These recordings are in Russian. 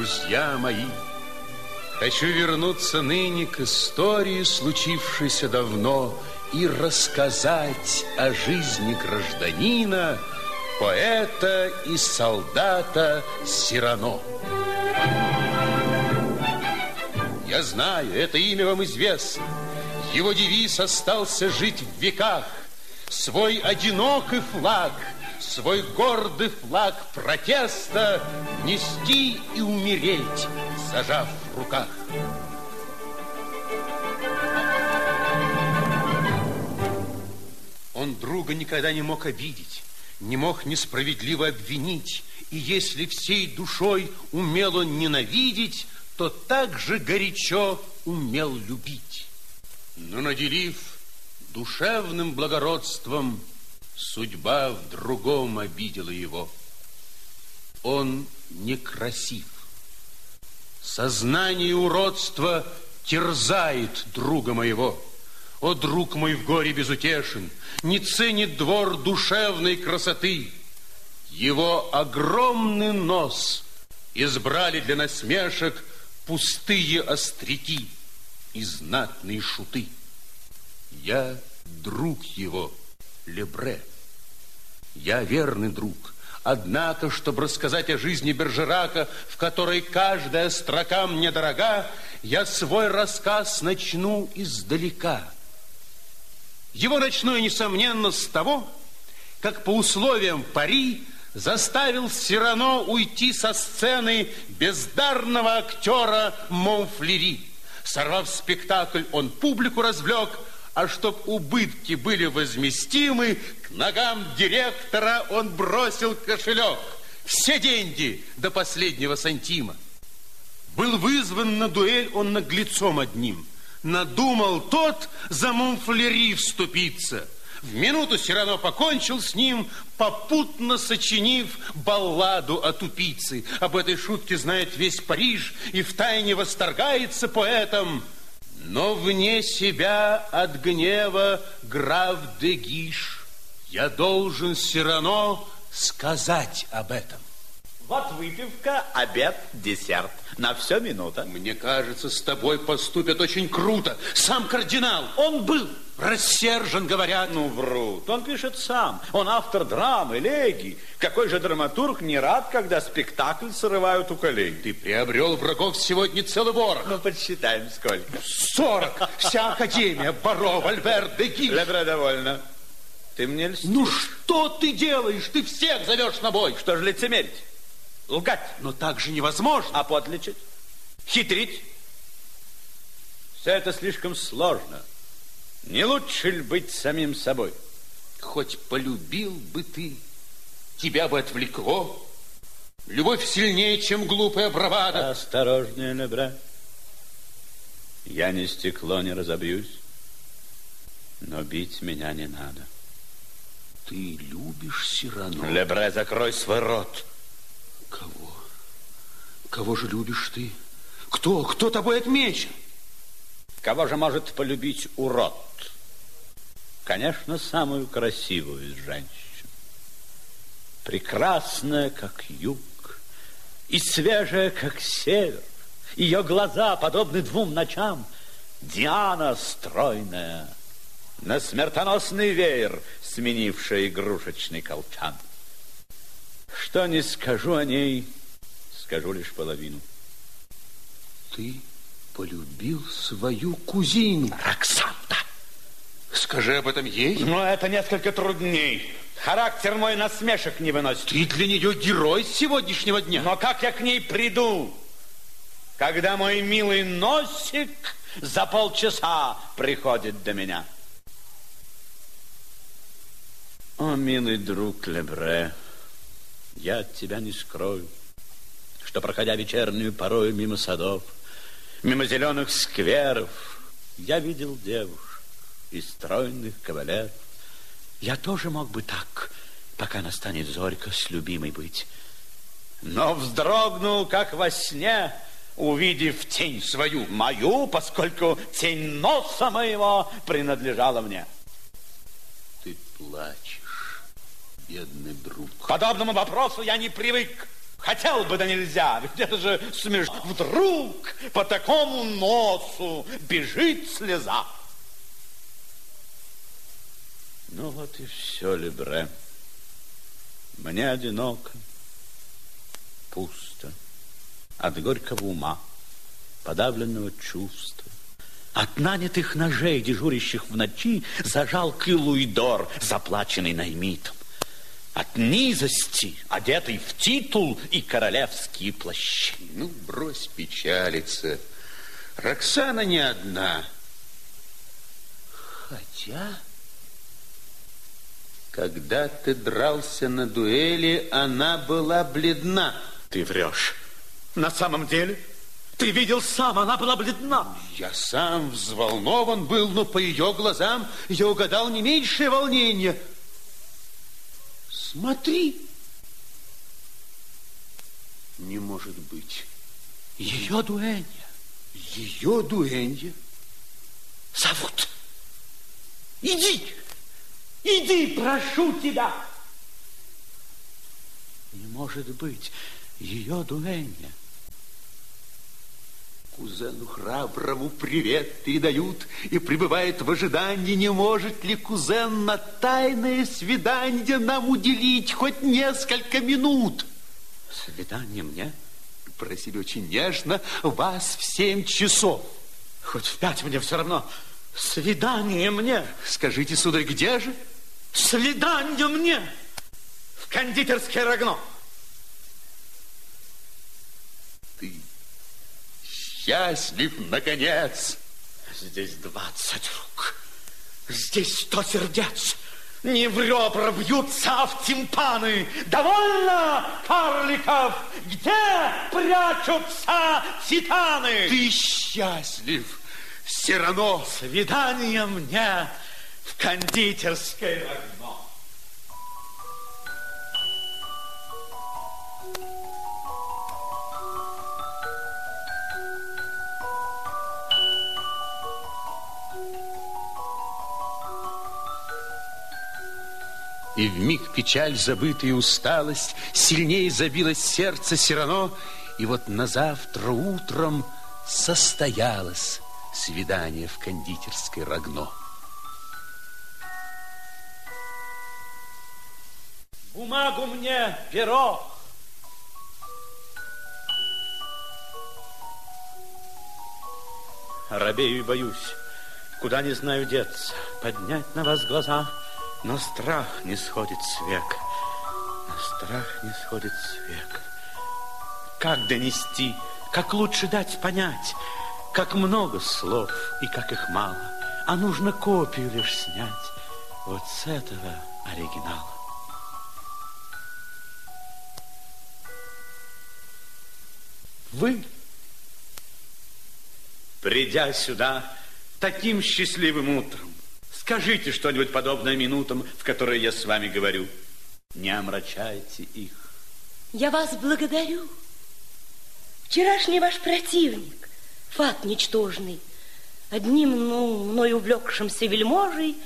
друзья мои, Хочу вернуться ныне к истории, случившейся давно, И рассказать о жизни гражданина, Поэта и солдата Сирано. Я знаю, это имя вам известно. Его девиз остался жить в веках. Свой одинокий флаг – свой гордый флаг протеста нести и умереть, зажав в руках. Он друга никогда не мог обидеть, не мог несправедливо обвинить, и если всей душой умел он ненавидеть, то так же горячо умел любить. Но наделив душевным благородством Судьба в другом обидела его. Он некрасив. Сознание уродства терзает друга моего. О, друг мой в горе безутешен, не ценит двор душевной красоты. Его огромный нос избрали для насмешек пустые остряки и знатные шуты. Я друг его, Лебре. Я верный друг. Однако, чтобы рассказать о жизни Бержерака, в которой каждая строка мне дорога, я свой рассказ начну издалека. Его начну я, несомненно, с того, как по условиям пари заставил Сирано уйти со сцены бездарного актера Монфлери. Сорвав спектакль, он публику развлек – а чтоб убытки были возместимы, к ногам директора он бросил кошелек. Все деньги до последнего сантима. Был вызван на дуэль он наглецом одним. Надумал тот за Монфлери вступиться. В минуту все равно покончил с ним, попутно сочинив балладу о тупице. Об этой шутке знает весь Париж и втайне восторгается поэтом – но вне себя от гнева граф де Гиш, я должен все равно сказать об этом. Вот выпивка, обед, десерт. На все минута. Мне кажется, с тобой поступят очень круто. Сам кардинал, он был рассержен, говорят. Ну, врут. Он пишет сам. Он автор драмы, элегий. Какой же драматург не рад, когда спектакль срывают у колей? Ты приобрел врагов сегодня целый ворох. Ну, подсчитаем, сколько. Сорок. Вся Академия. Баро, Альберт, Дегиль. Добро, довольно. Ты мне льстишь. Ну, что ты делаешь? Ты всех зовешь на бой. Что же лицемерить? Лгать. Но так же невозможно. А подлечить? Хитрить? Все это слишком сложно. Не лучше ли быть самим собой? Хоть полюбил бы ты, тебя бы отвлекло. Любовь сильнее, чем глупая бравада. Осторожнее, Лебре. Я не стекло не разобьюсь, но бить меня не надо. Ты любишь Сирану? Лебре, закрой свой рот. Кого? Кого же любишь ты? Кто? Кто тобой отмечен? Кого же может полюбить урод? Конечно, самую красивую из женщин. Прекрасная, как юг, и свежая, как север. Ее глаза подобны двум ночам. Диана стройная, на смертоносный веер, сменившая игрушечный колчан. Что не скажу о ней, скажу лишь половину. Ты полюбил свою кузину. Роксанта. Скажи об этом ей. Но это несколько трудней. Характер мой насмешек не выносит. Ты для нее герой сегодняшнего дня. Но как я к ней приду, когда мой милый носик за полчаса приходит до меня? О, милый друг Лебре, я от тебя не скрою, что, проходя вечернюю порою мимо садов, мимо зеленых скверов, я видел девушек и стройных кавалеров. Я тоже мог бы так, пока настанет зорька, с любимой быть. Но вздрогнул, как во сне, увидев тень свою, мою, поскольку тень носа моего принадлежала мне. Ты плачешь, бедный друг. К подобному вопросу я не привык. Хотел бы, да нельзя, ведь это же смешно. Вдруг по такому носу бежит слеза. Ну вот и все, Лебре. Мне одиноко, пусто, от горького ума, подавленного чувства, от нанятых ножей, дежурящих в ночи, за жалкий луидор, заплаченный наймитом. От низости, одетый в титул и королевские плащи. Ну, брось печалиться. Роксана не одна. Хотя... Когда ты дрался на дуэли, она была бледна. Ты врешь. На самом деле, ты видел сам, она была бледна. Я сам взволнован был, но по ее глазам я угадал не меньшее волнение. Смотри. Не может быть. Ее дуэнья. Ее дуэнья. Зовут. Иди. Иди, прошу тебя. Не может быть, ее дуэнья. Кузену храброму привет передают и пребывает в ожидании, не может ли кузен на тайное свидание нам уделить хоть несколько минут. Свидание мне? Просили очень нежно вас в семь часов. Хоть в пять мне все равно. Свидание мне. Скажите, сударь, где же? Свидание мне в кондитерское рогно. Счастлив, наконец. Здесь двадцать рук, здесь сто сердец. Не в ребра бьются, а в тимпаны. Довольно, карликов! Где прячутся титаны? Ты счастлив, Сирано. Свидание мне в кондитерское И в миг печаль, забытая усталость, Сильнее забилось сердце Сирано, И вот на завтра утром состоялось свидание в кондитерской Рогно. Бумагу мне, перо. Робею и боюсь, куда не знаю деться, поднять на вас глаза, но страх не сходит с век, но страх не сходит с век. Как донести, как лучше дать понять, как много слов и как их мало, а нужно копию лишь снять вот с этого оригинала. Вы, придя сюда таким счастливым утром, скажите что-нибудь подобное минутам, в которые я с вами говорю. Не омрачайте их. Я вас благодарю. Вчерашний ваш противник, факт ничтожный, одним, ну, мной увлекшимся вельможей,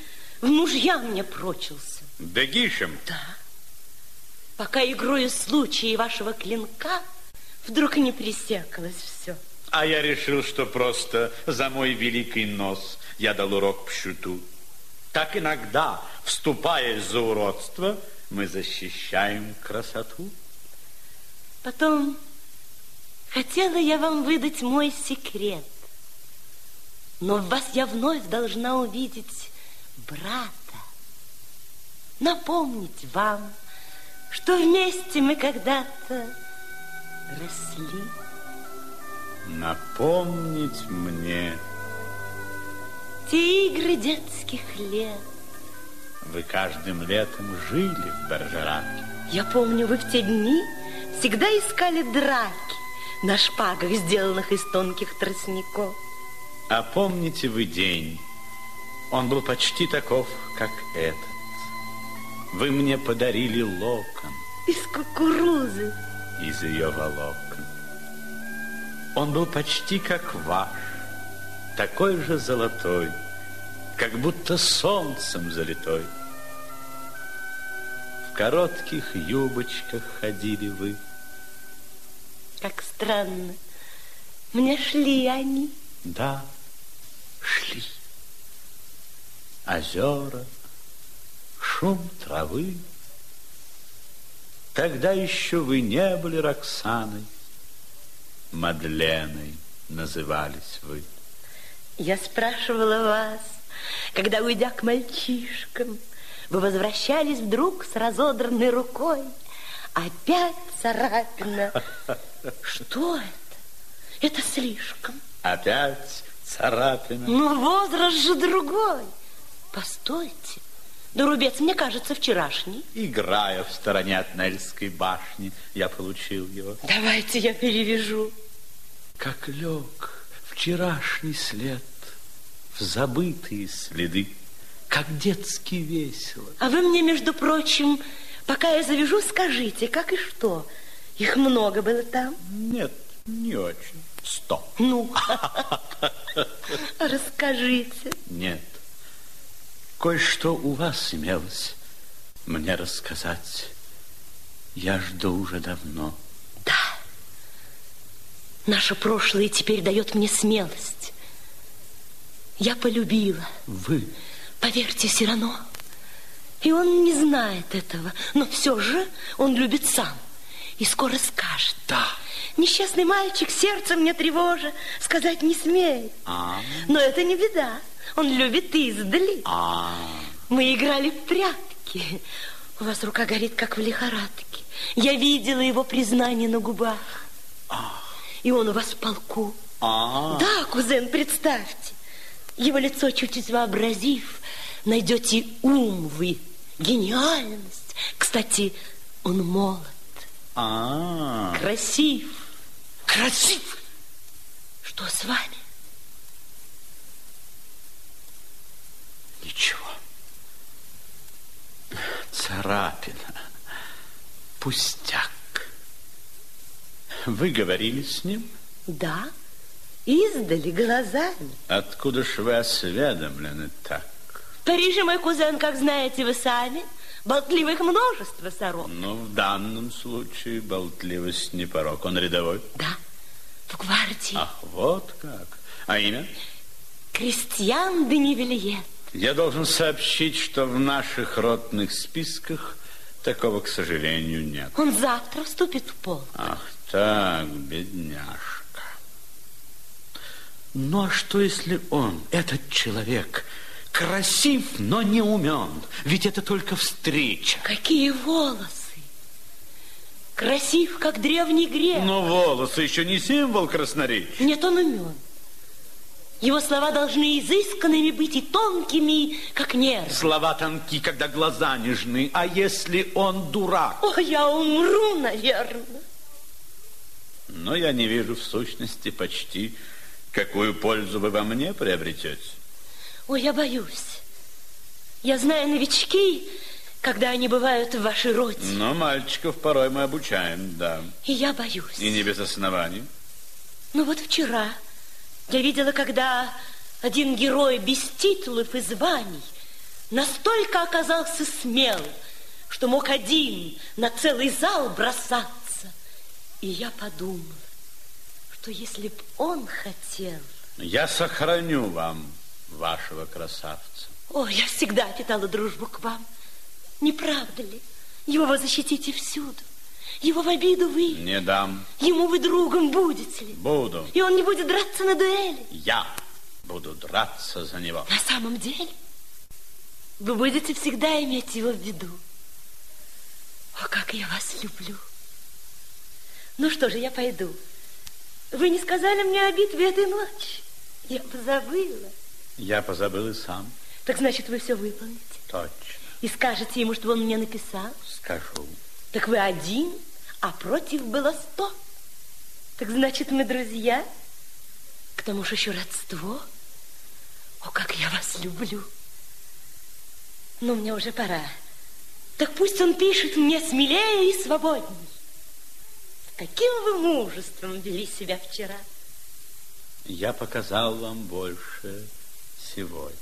в мужья мне прочился. Дагишем? Да. Пока игрою случая вашего клинка вдруг не пресекалось все. А я решил, что просто за мой великий нос я дал урок пшуту. Так иногда, вступаясь за уродство, мы защищаем красоту. Потом хотела я вам выдать мой секрет. Но в вас я вновь должна увидеть брата. Напомнить вам, что вместе мы когда-то росли. Напомнить мне, Те игры детских лет. вы каждым летом жили в Бержераке. Я помню, вы в те дни всегда искали драки на шпагах, сделанных из тонких тростников. А помните вы день? Он был почти таков, как этот. Вы мне подарили локон Из кукурузы. из ее волокон. Он был почти как ваш, такой же золотой, как будто солнцем залитой. В коротких юбочках ходили вы, Как странно. Мне шли они. Да, шли. Озера, шум травы. Тогда еще вы не были Роксаной, Мадленой назывались вы. Я спрашивала вас, когда, уйдя к мальчишкам, вы возвращались вдруг с разодранной рукой. Опять царапина. Что это? Это слишком. Опять царапина. Но возраст же другой. Постойте. Да рубец, мне кажется, вчерашний. Играя в стороне от Нельской башни, я получил его. Давайте я перевяжу. Как лег вчерашний след в забытые следы, как детски весело. А вы мне, между прочим, пока я завяжу, скажите, как и что? Их много было там? Нет, не очень. Сто. Ну, расскажите. Нет. Кое-что у вас имелось мне рассказать. Я жду уже давно. Наше прошлое теперь дает мне смелость. Я полюбила. Вы? Поверьте, Сирано. И он не знает этого, но все же он любит сам. И скоро скажет. Да. Несчастный мальчик, сердце мне тревожа, сказать не смеет. А. Но это не беда. Он любит издали. А. Мы играли в прятки. У вас рука горит, как в лихорадке. Я видела его признание на губах. И он у вас в полку. А. Да, кузен, представьте. Его лицо чуть-чуть вообразив, найдете ум вы, гениальность. Кстати, он молод, А. красив. Красив? Что с вами? Ничего. Царапина. Пустяк. Вы говорили с ним? Да, издали глазами. Откуда ж вы осведомлены так? В Париже мой кузен, как знаете вы сами, болтливых множество сорок. Ну, в данном случае болтливость не порог. Он рядовой? Да, в гвардии. Ах, вот как. А имя? Крестьян де. Я должен сообщить, что в наших ротных списках такого, к сожалению, нет. Он завтра вступит в пол. Ах так, бедняжка. Ну, а что, если он, этот человек, красив, но не умен? Ведь это только встреча. Какие волосы! Красив, как древний грек. Но волосы еще не символ красноречия. Нет, он умен. Его слова должны изысканными быть и тонкими, как нерв. Слова тонки, когда глаза нежны. А если он дурак? О, я умру, наверное. Но я не вижу в сущности почти, какую пользу вы во мне приобретете. Ой, я боюсь. Я знаю новички, когда они бывают в вашей роте. Но мальчиков порой мы обучаем, да. И я боюсь. И не без оснований. Ну вот вчера я видела, когда один герой без титулов и званий настолько оказался смел, что мог один на целый зал бросаться. И я подумала, что если б он хотел... Я сохраню вам вашего красавца. О, я всегда питала дружбу к вам. Не правда ли? Его вы защитите всюду. Его в обиду вы. Не дам. Ему вы другом будете ли? Буду. И он не будет драться на дуэли. Я буду драться за него. На самом деле, вы будете всегда иметь его в виду. О, как я вас люблю. Ну что же, я пойду. Вы не сказали мне о битве этой ночи. Я позабыла. Я позабыл и сам. Так значит, вы все выполните. Точно. И скажете ему, чтобы он мне написал. Скажу. Так вы один, а против было сто. Так значит, мы друзья? К тому же еще родство. О, как я вас люблю. Но мне уже пора. Так пусть он пишет мне смелее и свободней. Каким вы мужеством вели себя вчера? Я показал вам больше сегодня.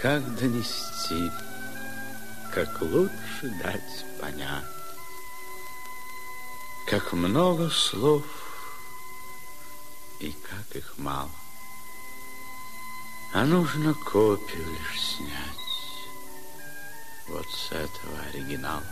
Как донести, как лучше дать понять как много слов и как их мало. А нужно копию лишь снять вот с этого оригинала.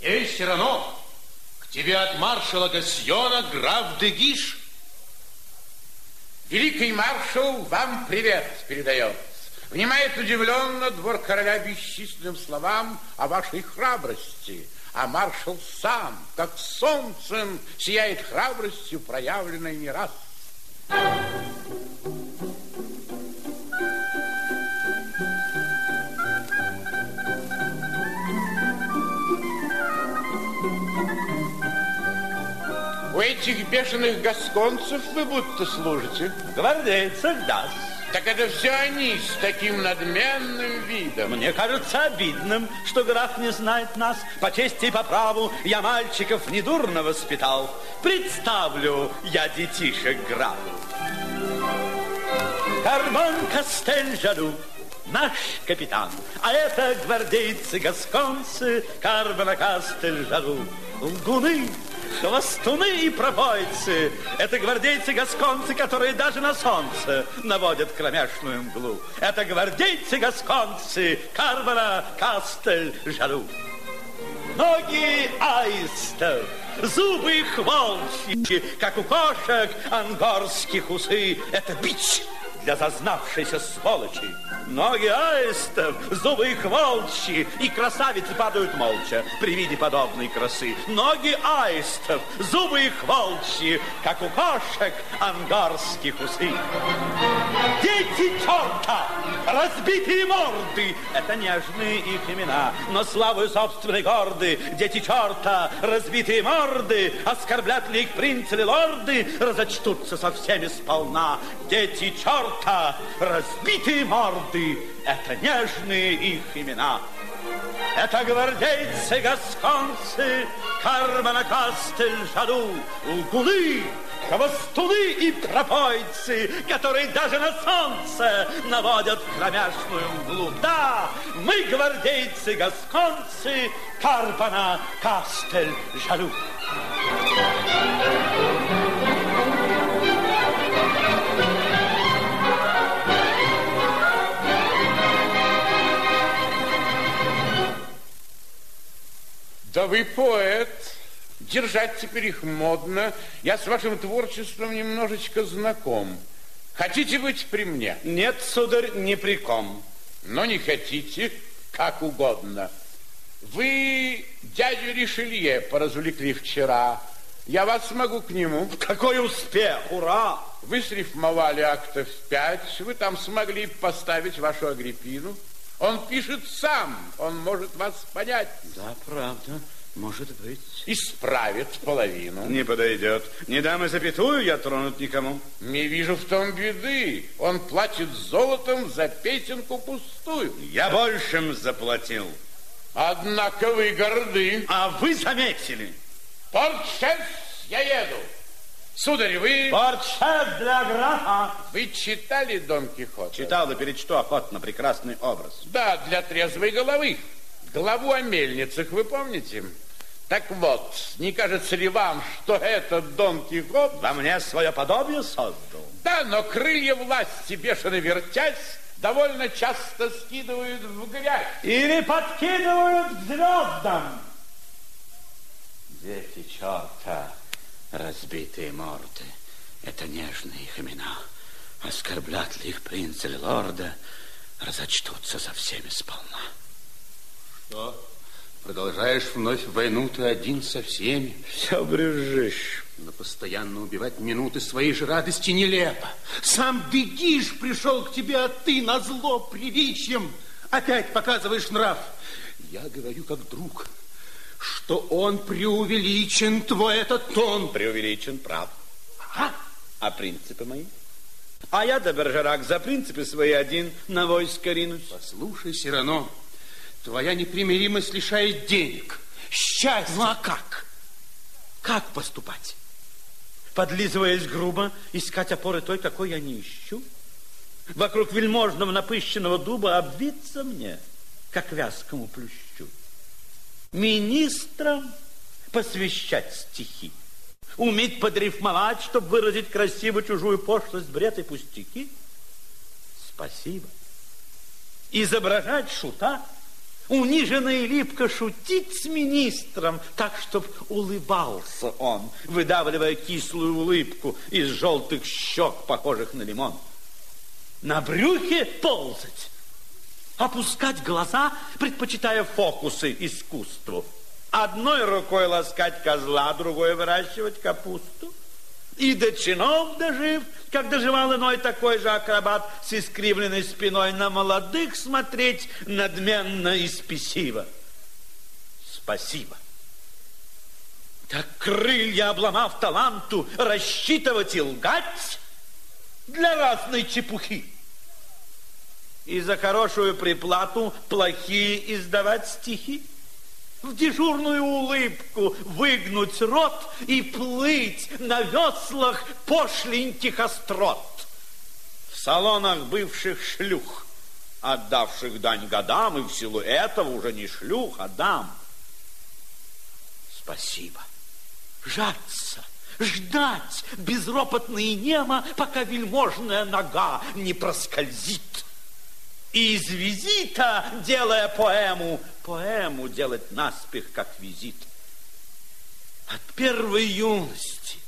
Эй, Сирано, тебе от маршала Гасьона граф Дегиш. Великий маршал вам привет передает. Внимает удивленно двор короля бесчисленным словам о вашей храбрости. А маршал сам, как солнцем, сияет храбростью, проявленной не раз. У этих бешеных гасконцев вы будто служите. Гвардейцев даст. Так это все они с таким надменным видом. Мне кажется обидным, что граф не знает нас. По чести и по праву я мальчиков недурно воспитал. Представлю я детишек графу. Карман Кастель Жаду, наш капитан. А это гвардейцы-гасконцы Карбона Кастель Жаду. Лгуны, хвостуны и пропойцы. Это гвардейцы-гасконцы, которые даже на солнце наводят кромешную мглу. Это гвардейцы-гасконцы Карбона Кастель Жаду. Ноги аистов, зубы их волчьи, как у кошек ангорских усы. Это бич для зазнавшейся сволочи. Ноги аистов, зубы их волчьи, и красавицы падают молча при виде подобной красы. Ноги аистов, зубы их волчьи, как у кошек ангарских усы. Дети черта, разбитые морды, это нежные их имена, но славы собственной горды. Дети черта, разбитые морды, оскорблят ли их принцы или лорды, разочтутся со всеми сполна. Дети черта, разбитые морды, это нежные их имена. Это гвардейцы, гасконцы, Кармана Кастель, Жаду, лгуны, хвостуны и пропойцы, которые даже на солнце наводят кромешную мглу. Да, мы гвардейцы, гасконцы, Кармана Кастель, Жаду. Да вы поэт. Держать теперь их модно. Я с вашим творчеством немножечко знаком. Хотите быть при мне? Нет, сударь, не при ком. Но не хотите, как угодно. Вы дядю Ришелье поразвлекли вчера. Я вас могу к нему. Какой успех! Ура! Вы срифмовали актов пять. Вы там смогли поставить вашу Агриппину. Он пишет сам. Он может вас понять. Да, правда, может быть. Исправит половину. Не подойдет. Не дам и запятую я тронут никому. Не вижу в том беды. Он платит золотом за песенку пустую. Я большим заплатил. Однако вы горды. А вы заметили? Портшес, я еду. Сударь, вы... Портшес для графа. Вы читали Дон Кихота? Читал и перечту охотно прекрасный образ. Да, для трезвой головы. Главу о мельницах вы помните? Так вот, не кажется ли вам, что этот Дон Кихот... Во мне свое подобие создал. Да, но крылья власти, бешено вертясь, довольно часто скидывают в грязь. Или подкидывают к звездам. Дети черта, разбитые морды, это нежные их имена. Оскорблят ли их принц или лорда, разочтутся за всеми сполна. Что? Продолжаешь вновь войну ты один со всеми. Все брюзжишь. Но постоянно убивать минуты своей же радости нелепо. Сам бегишь, пришел к тебе, а ты на зло привичьем опять показываешь нрав. Я говорю как друг, что он преувеличен, твой этот тон. Преувеличен, прав. А? А принципы мои? А я, до Бержерак, за принципы свои один на войско ринусь. Послушай, Сирано, твоя непримиримость лишает денег, счастья. Ну, а как? Как поступать? Подлизываясь грубо, искать опоры той, какой я не ищу? Вокруг вельможного напыщенного дуба обвиться мне, как вязкому плющу. Министрам посвящать стихи. Уметь подрифмовать, чтобы выразить красиво чужую пошлость, бред и пустяки? Спасибо. Изображать шута, униженно и липко шутить с министром, так, чтоб улыбался он, выдавливая кислую улыбку из желтых щек, похожих на лимон. На брюхе ползать, опускать глаза, предпочитая фокусы искусству. Одной рукой ласкать козла, другой выращивать капусту. И до чинов дожив, как доживал иной такой же акробат с искривленной спиной на молодых смотреть надменно и спесиво. Спасибо. Так крылья обломав таланту, рассчитывать и лгать для разной чепухи. И за хорошую приплату плохие издавать стихи в дежурную улыбку выгнуть рот и плыть на веслах пошленьких острот. В салонах бывших шлюх, отдавших дань годам, и в силу этого уже не шлюх, а дам. Спасибо. Жаться, ждать безропотно немо, пока вельможная нога не проскользит. И из визита, делая поэму, поэму делать наспех, как визит. От первой юности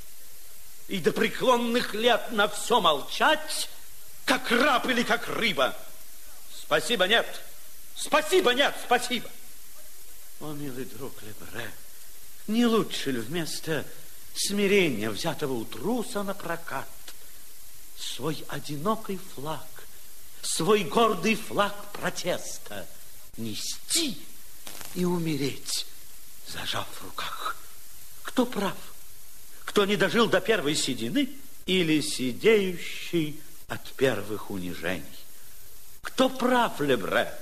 и до преклонных лет на все молчать, как раб или как рыба. Спасибо, нет. Спасибо, нет, спасибо. О, милый друг Лебре, не лучше ли вместо смирения, взятого у труса на прокат, свой одинокий флаг свой гордый флаг протеста нести и умереть, зажав в руках. Кто прав? Кто не дожил до первой седины или сидеющий от первых унижений? Кто прав, Лебре?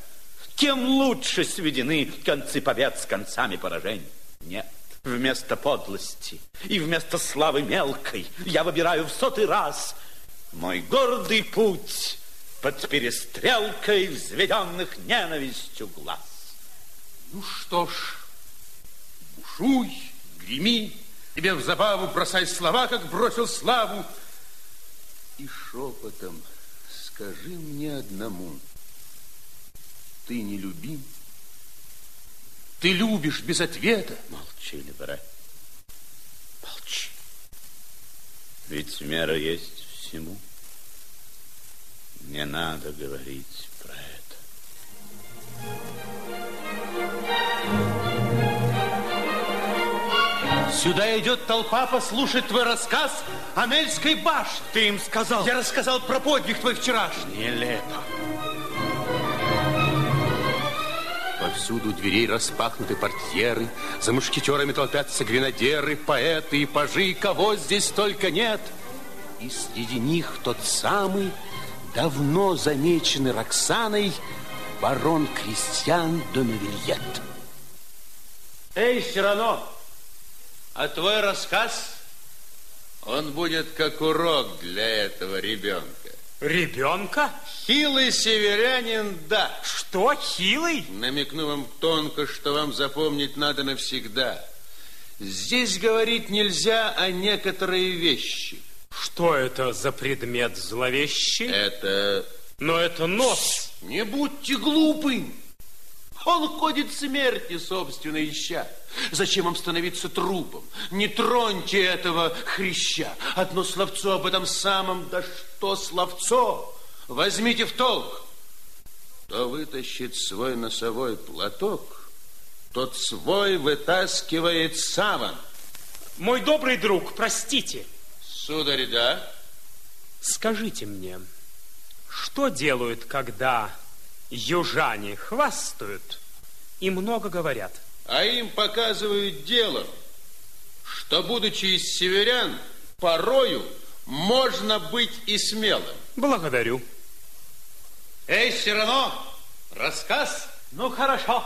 Тем лучше сведены концы побед с концами поражений. Нет, вместо подлости и вместо славы мелкой я выбираю в сотый раз мой гордый путь под перестрелкой взведенных ненавистью глаз. Ну что ж, бушуй, греми, тебе в забаву бросай слова, как бросил славу. И шепотом скажи мне одному, ты не любим? Ты любишь без ответа? Молчи, Лебре, молчи. Ведь мера есть всему. Не надо говорить про это. Сюда идет толпа послушать твой рассказ о Мельской башне. Ты им сказал? Я рассказал про подвиг твой вчерашний. Нелепо. Повсюду дверей распахнуты портьеры, за мушкетерами толпятся гренадеры, поэты и пажи, кого здесь только нет. И среди них тот самый давно замеченный Роксаной барон Кристиан Домевильет. Эй, Сирано, а твой рассказ, он будет как урок для этого ребенка. Ребенка? Хилый северянин, да. Что, хилый? Намекну вам тонко, что вам запомнить надо навсегда. Здесь говорить нельзя о некоторые вещи – что это за предмет зловещий? Это... Но это нос. Не будьте глупы. Он ходит смерти, собственно, ища. Зачем вам становиться трупом? Не троньте этого хряща. Одно словцо об этом самом, да что словцо? Возьмите в толк. Кто вытащит свой носовой платок, тот свой вытаскивает саван. Мой добрый друг, простите. Сударь, да? Скажите мне, что делают, когда южане хвастают и много говорят? А им показывают дело, что, будучи из северян, порою можно быть и смелым. Благодарю. Эй, Сирано, рассказ? Ну, хорошо.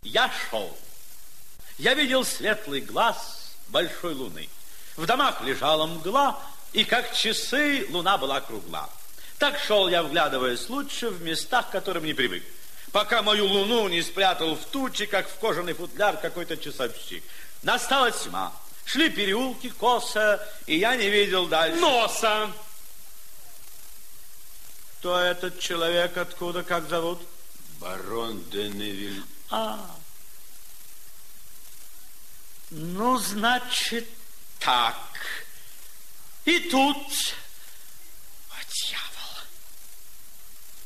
Я шел. Я видел светлый глаз большой луны. В домах лежала мгла, и как часы луна была кругла. Так шел я, вглядываясь лучше в местах, к которым не привык. Пока мою луну не спрятал в тучи, как в кожаный футляр какой-то часовщик. Настала тьма. Шли переулки косо, и я не видел дальше. Носа! Кто этот человек, откуда, как зовут? Барон де Невиль. А. Ну, значит, так. И тут... О, дьявол!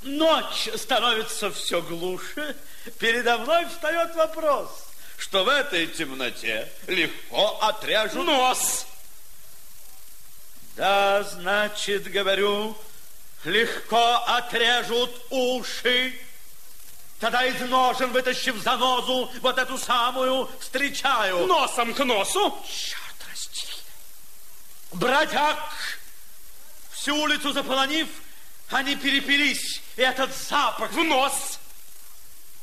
Ночь становится все глуше. Передо мной встает вопрос, что в этой темноте легко отряжут... Нос! Да, значит, говорю, легко отрежут уши. Тогда из ножен, вытащив занозу, вот эту самую, встречаю. Носом к носу! Черт расти. Бродяг, всю улицу заполонив, они перепились, и этот запах... В нос!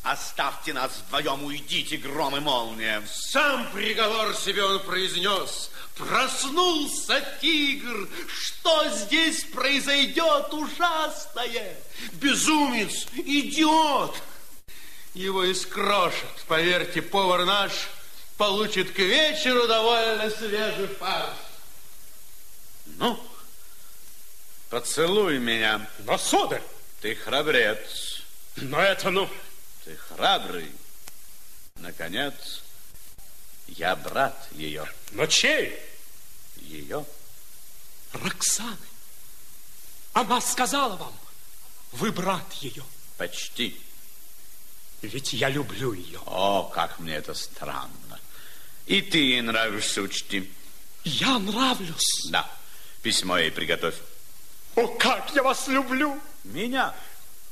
Оставьте нас вдвоем, уйдите, гром и молния. Сам приговор себе он произнес. Проснулся тигр. Что здесь произойдет ужасное? Безумец, идиот. Его искрошат. Поверьте, повар наш получит к вечеру довольно свежий фарш. Ну, поцелуй меня. Но, сударь, Ты храбрец. но это, ну... Ты храбрый. Наконец, я брат ее. Но чей? Ее? Роксаны. Она сказала вам, вы брат ее. Почти. Ведь я люблю ее. О, как мне это странно. И ты ей нравишься, учти. Я нравлюсь. Да, письмо ей приготовь. О, как я вас люблю. Меня?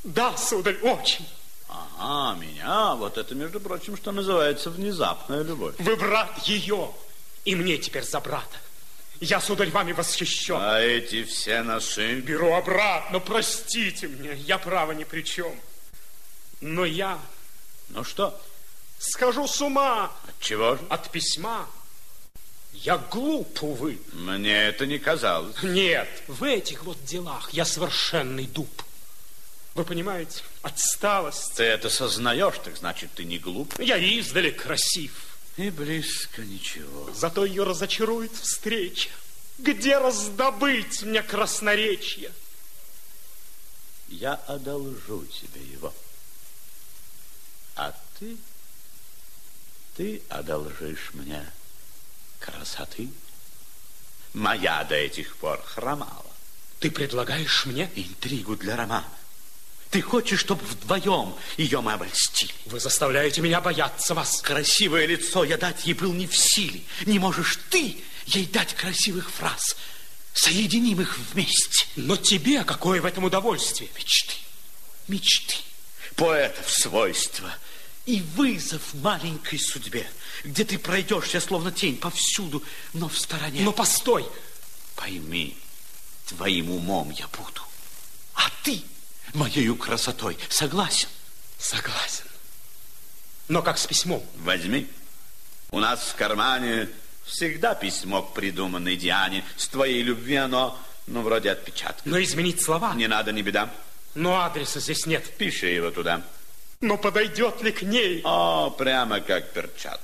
Да, сударь, очень. Ага, меня. Вот это, между прочим, что называется внезапная любовь. Вы брат ее, и мне теперь за брата. Я, сударь, вами восхищен. А эти все носы... Беру обратно, простите мне, я право ни при чем. Но я Ну что, схожу с ума чего же? от письма. Я глуп, увы. Мне это не казалось. Нет, в этих вот делах я совершенный дуб. Вы понимаете, отсталость. Ты это сознаешь, так значит, ты не глуп. Я издали красив. И близко ничего. Зато ее разочарует встреча. Где раздобыть мне красноречие? Я одолжу тебе его. А ты, ты одолжишь мне красоты. Моя до этих пор хромала. Ты предлагаешь мне? Интригу для романа. Ты хочешь, чтобы вдвоем ее мы обольстили? Вы заставляете меня бояться вас. Красивое лицо я дать ей был не в силе. Не можешь ты ей дать красивых фраз. Соединим их вместе. Но тебе какое в этом удовольствие? Мечты, мечты, поэтов свойства и вызов маленькой судьбе, где ты пройдешься, словно тень, повсюду, но в стороне. Но постой, Пойми, твоим умом я буду, а ты моею красотой согласен? согласен. Но как с письмом? Возьми. У нас в кармане всегда письмо к придуманной Диане. С твоей любви оно, ну, вроде отпечатка. Но изменить слова? Не надо, не беда. Но адреса здесь нет. Пиши его туда. Но подойдет ли к ней? О, прямо как перчатка.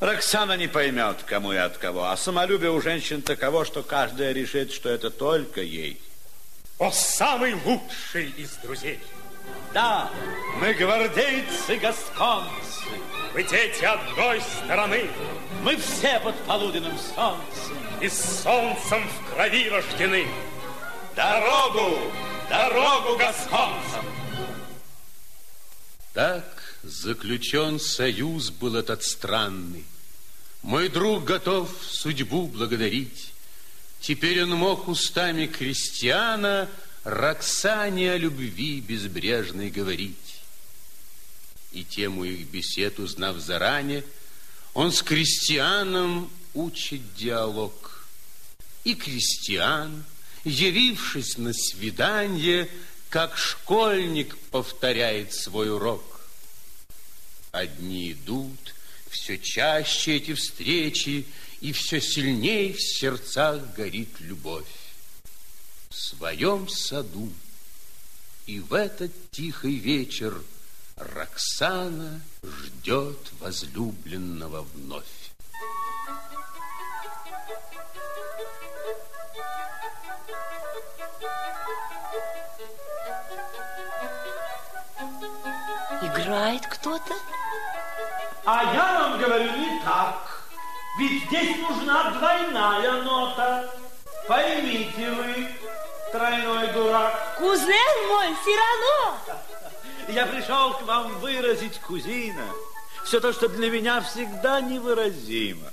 Роксана не поймет, кому и от кого, а самолюбие у женщин таково, что каждая решит, что это только ей. О, самый лучший из друзей! Да, мы гвардейцы гасконцы, Вы дети одной стороны, мы все под полуденным солнцем. и с солнцем в крови рождены. Дорогу, дорогу гасконцам! Так заключен союз был этот странный. Мой друг готов судьбу благодарить. Теперь он мог устами крестьяна Роксане о любви безбрежной говорить. И тему их бесед, узнав заранее, он с крестьяном учит диалог. и крестьян, явившись на свидание, как школьник повторяет свой урок. Одни идут, все чаще эти встречи, и все сильнее в сердцах горит любовь. В своем саду и в этот тихий вечер Роксана ждет возлюбленного вновь. Играет кто-то? А я вам говорю не так. Ведь здесь нужна двойная нота. Поймите вы, тройной дурак. Кузен мой, Сирано! Я пришел к вам выразить, кузина, все то, что для меня всегда невыразимо.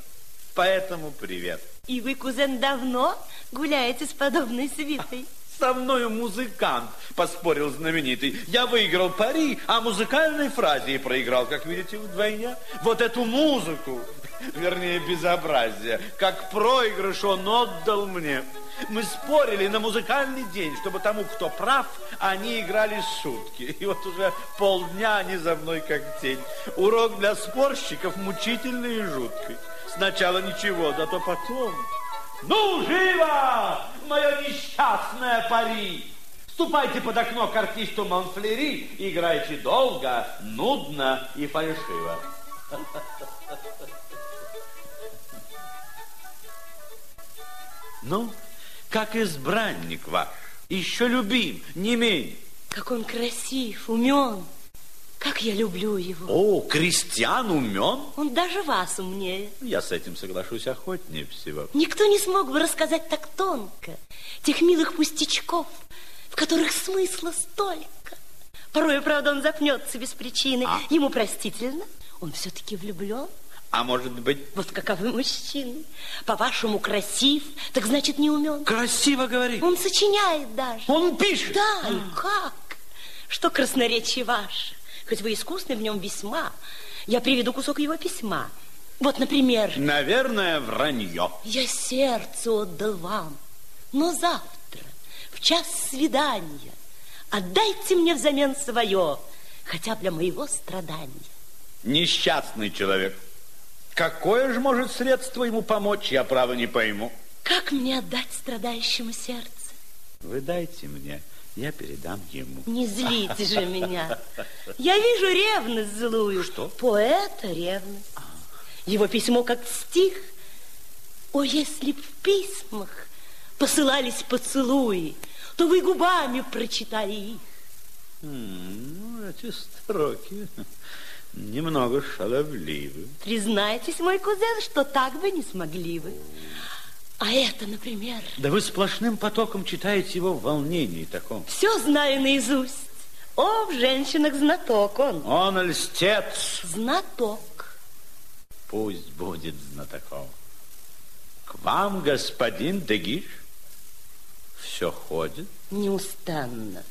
Поэтому привет. И вы, кузен, давно гуляете с подобной свитой? Со мною музыкант, поспорил знаменитый. Я выиграл пари, а музыкальной фразе и проиграл, как видите, вдвойне. Вот эту музыку, вернее, безобразие, как проигрыш он отдал мне. Мы спорили на музыкальный день, чтобы тому, кто прав, они играли сутки. И вот уже полдня они за мной как тень. Урок для спорщиков мучительный и жуткий. Сначала ничего, зато потом... Ну, живо, мое несчастное пари! Ступайте под окно к артисту Монфлери, играйте долго, нудно и фальшиво. Ну, как избранник ваш, еще любим, не менее. Как он красив, умен. Как я люблю его. О, крестьян умен? Он даже вас умнее. Я с этим соглашусь охотнее всего. Никто не смог бы рассказать так тонко тех милых пустячков, в которых смысла столько. Порой, правда, он запнется без причины. А? Ему простительно. Он все-таки влюблен. А может быть, Вот каковы мужчины. По-вашему, красив, так значит, не умен. красиво говорит? Он сочиняет даже. Он пишет? Да, и как? Что красноречие ваше? Хоть вы искусны в нем весьма. Я приведу кусок его письма. Вот, например, Наверное, вранье. я сердце отдал вам, но завтра, в час свидания, отдайте мне взамен свое, хотя бы для моего страдания. Несчастный человек. Какое же может средство ему помочь, я право не пойму. Как мне отдать страдающему сердце? Вы дайте мне, я передам ему. Не злите же меня. Я вижу ревность злую. Что? Поэта ревность. Его письмо как стих. О, если б в письмах посылались поцелуи, то вы губами прочитали их. Ну, эти строки немного шаловливы. Признайтесь, мой кузен, что так бы не смогли вы. А это, например, Да вы сплошным потоком читаете его в волнении таком. все знаю наизусть. О, в женщинах знаток он. Он льстец. Знаток. Пусть будет знатоком. К вам, господин Дегиш, все ходит. Неустанно.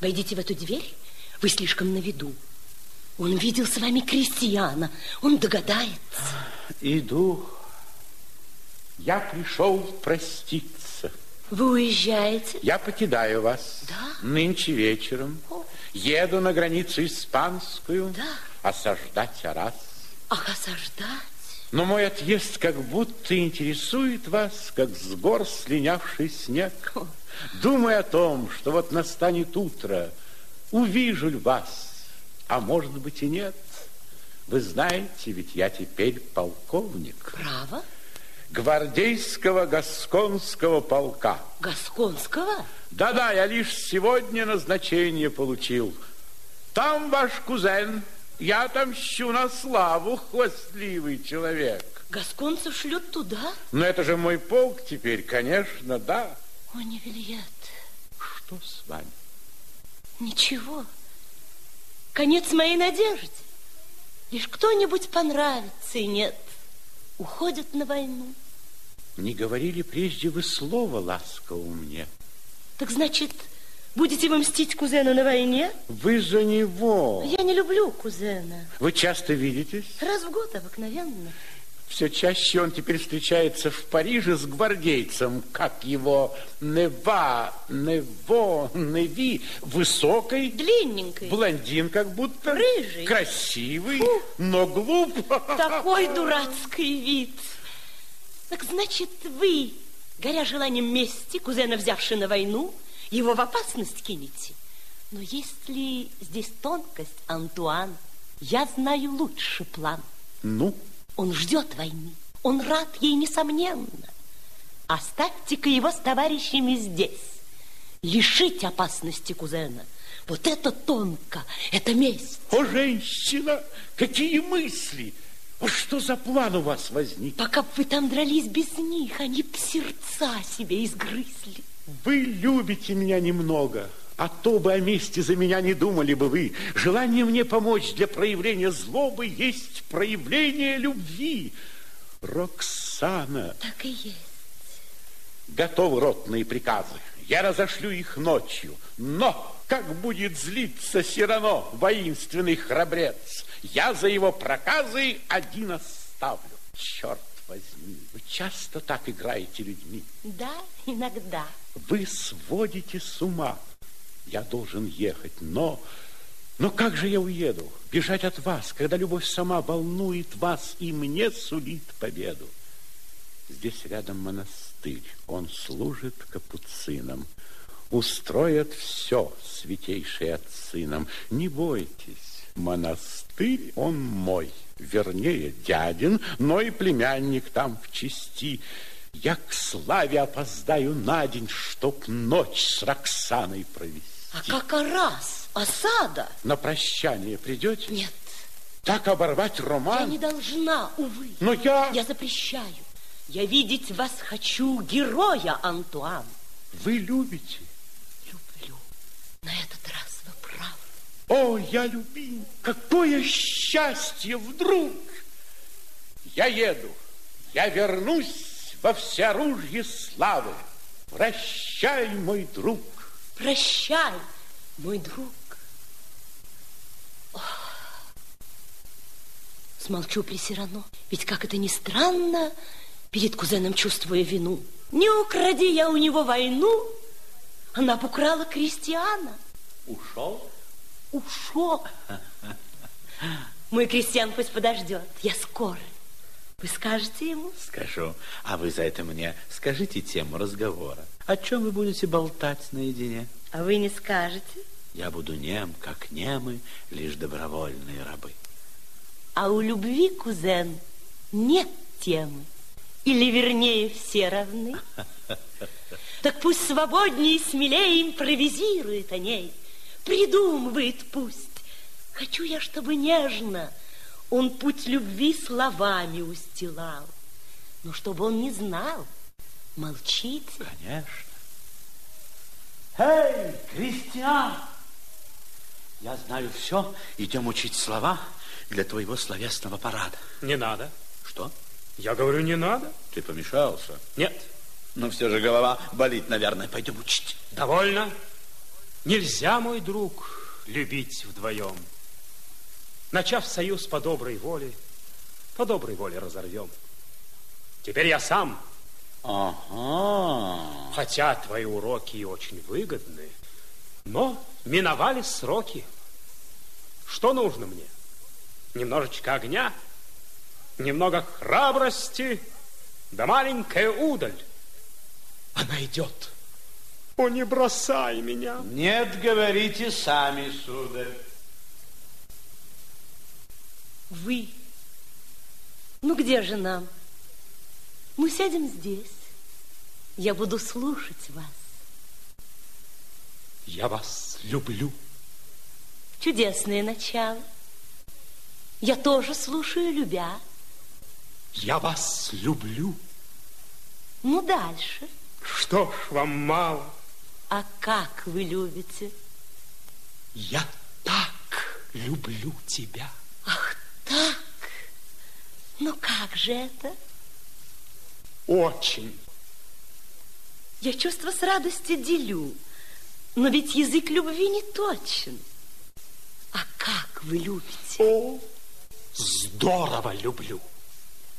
Войдите в эту дверь, вы слишком на виду. Он видел с вами крестьяна, он догадается. Иду. Я пришел проститься. Вы уезжаете? Я покидаю вас. Да? Нынче вечером. О. Еду на границу испанскую. Да. Осаждать Арас. Ах, осаждать? Но мой отъезд как будто интересует вас, как с гор слинявший снег. Думая о том, что вот настанет утро, увижу ли вас, а может быть и нет. Вы знаете, ведь я теперь полковник Право? Гвардейского гасконского полка. Гасконского? Да-да, я лишь сегодня назначение получил. Там ваш кузен, я отомщу на славу, хвастливый человек. Гасконцев шлют туда? Но это же мой полк теперь, конечно, да. О, не Вильет, Что с вами? ничего. Конец моей надежде. Лишь кто-нибудь понравится, и нет. Уходят на войну. Не говорили прежде вы слова ласкового мне. Так значит, будете вы мстить кузену на войне? Вы за него. Я не люблю кузена. Вы часто видитесь? Раз в год обыкновенно. Все чаще он теперь встречается в Париже с гвардейцем, как его Нева, Нево, Неви, высокой, Длинненькой. блондин как будто, Рыжий. красивый, но глуп. Такой дурацкий вид. Так значит, вы, горя желанием мести, кузена, взявши на войну, его в опасность кинете? Но есть ли здесь тонкость, Антуан? Я знаю лучше план. Ну, Он ждет войны. Он рад ей, несомненно. Оставьте-ка его с товарищами здесь. Лишить опасности кузена. Вот это тонко, это месть. о, женщина, какие мысли! А что за план у вас возник? Пока вы там дрались без них, они б сердца себе изгрызли. Вы любите меня немного, а то бы о месте за меня не думали бы вы. Желание мне помочь для проявления злобы есть проявление любви. Роксана, Так и есть. готовы ротные приказы. Я разошлю их ночью. Но как будет злиться Сирано, воинственный храбрец, я за его проказы один оставлю. Черт возьми, вы часто так играете людьми. Да, иногда. Вы сводите с ума. Я должен ехать, но... Но как же я уеду? Бежать от вас, когда любовь сама волнует вас и мне сулит победу. Здесь рядом монастырь, он служит капуцинам. Устроят все святейшие отцы нам. Не бойтесь, монастырь он мой, вернее, дядин, но и племянник там в чести. Я к славе опоздаю на день, чтоб ночь с Роксаной провести. А как раз, осада? На прощание придете? Нет, Так оборвать я роман? не должна, увы. Но я... Я запрещаю. Я видеть вас хочу, героя, Антуан. Вы любите? Люблю. На этот раз вы правы. О, я любим! Какое счастье вдруг! Я еду, я вернусь во всеоружье славы. Прощай, мой друг. Прощай, мой друг. Ох. Смолчу при Сирано, ведь, как это ни странно, перед кузеном чувствуя вину. Не укради я у него войну, она б украла крестьяна. Ушел? Ушел. Мой крестьян пусть подождет, я скоро. Вы скажете ему? Скажу. А вы за это мне скажите тему разговора. О чем вы будете болтать наедине? А вы не скажете? Я буду нем, как немы, лишь добровольные рабы. А у любви, кузен, нет темы. Или, вернее, все равны. Так пусть свободнее и смелее импровизирует о ней. Придумывает пусть. Хочу я, чтобы нежно он путь любви словами устилал. Но чтобы он не знал, молчите. Конечно. Эй, крестьян! Я знаю все. Идем учить слова для твоего словесного парада. Не надо. Что? Я говорю, не надо. Ты помешался? Нет, Но все же голова болит, наверное. Пойдем учить. довольно. Нельзя, мой друг, любить вдвоем. Начав союз по доброй воле, по доброй воле разорвем. Теперь я сам, Ага. хотя твои уроки и очень выгодны, но миновали сроки. Что нужно мне? Немножечко огня, немного храбрости, да маленькая удаль. Она идет. О, не бросай меня. Нет, говорите сами, сударь. Вы. Ну, где же нам? Мы сядем здесь. Я буду слушать вас. Я вас люблю. Чудесное начало. Я тоже слушаю, любя. Я вас люблю. Ну, дальше. Что ж, вам мало? А как вы любите? Я так люблю тебя. Ах, так? Ну, как же это? Очень. Я чувство с радостью делю. Но ведь язык любви не точен. А как вы любите? О, здорово люблю.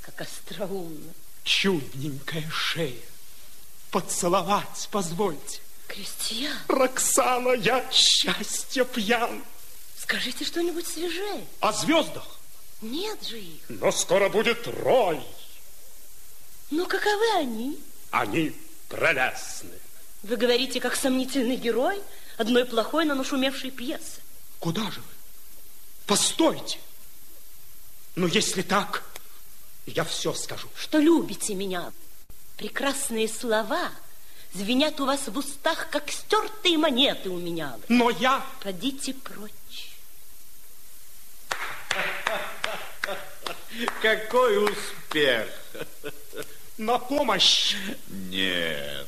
Как остроумно. Чудненькая шея. Поцеловать позвольте. Крестьян, Роксана, я счастье пьян. скажите что-нибудь свежее. О звездах. Нет же их. Но скоро будет рой. Но каковы они? Они прелестны. Вы говорите, как сомнительный герой одной плохой, но нашумевшей пьесы. Куда же вы? Постойте. Но если так, я все скажу. Что любите меня. Прекрасные слова звенят у вас в устах, как стертые монеты у меня. Но я... Подите прочь. Какой успех! На помощь. Нет.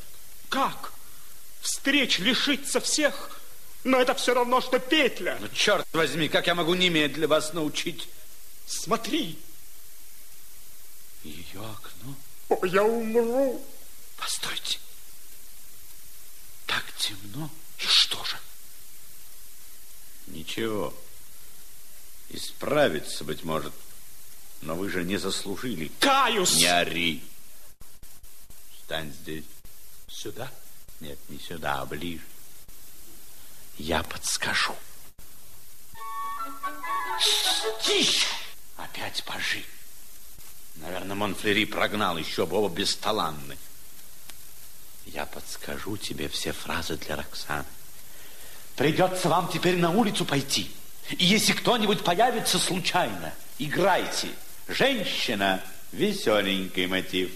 Как? Встреч лишиться всех? Но это все равно, что петля. Ну, черт возьми, как я могу немедленно вас научить? Смотри. Ее окно. О, я умру. Постойте. Так темно. И что же? Ничего. Исправиться, быть может. Но вы же не заслужили. Каюсь. Не ори. Стань здесь. Сюда? Нет, не сюда, а ближе. Я подскажу. Тише! Опять пожи. Наверное, Монфлери прогнал, еще бы оба бесталанны. Я подскажу тебе все фразы для Роксаны. Придется вам теперь на улицу пойти. И если кто-нибудь появится случайно, играйте. Женщина – веселенький мотив.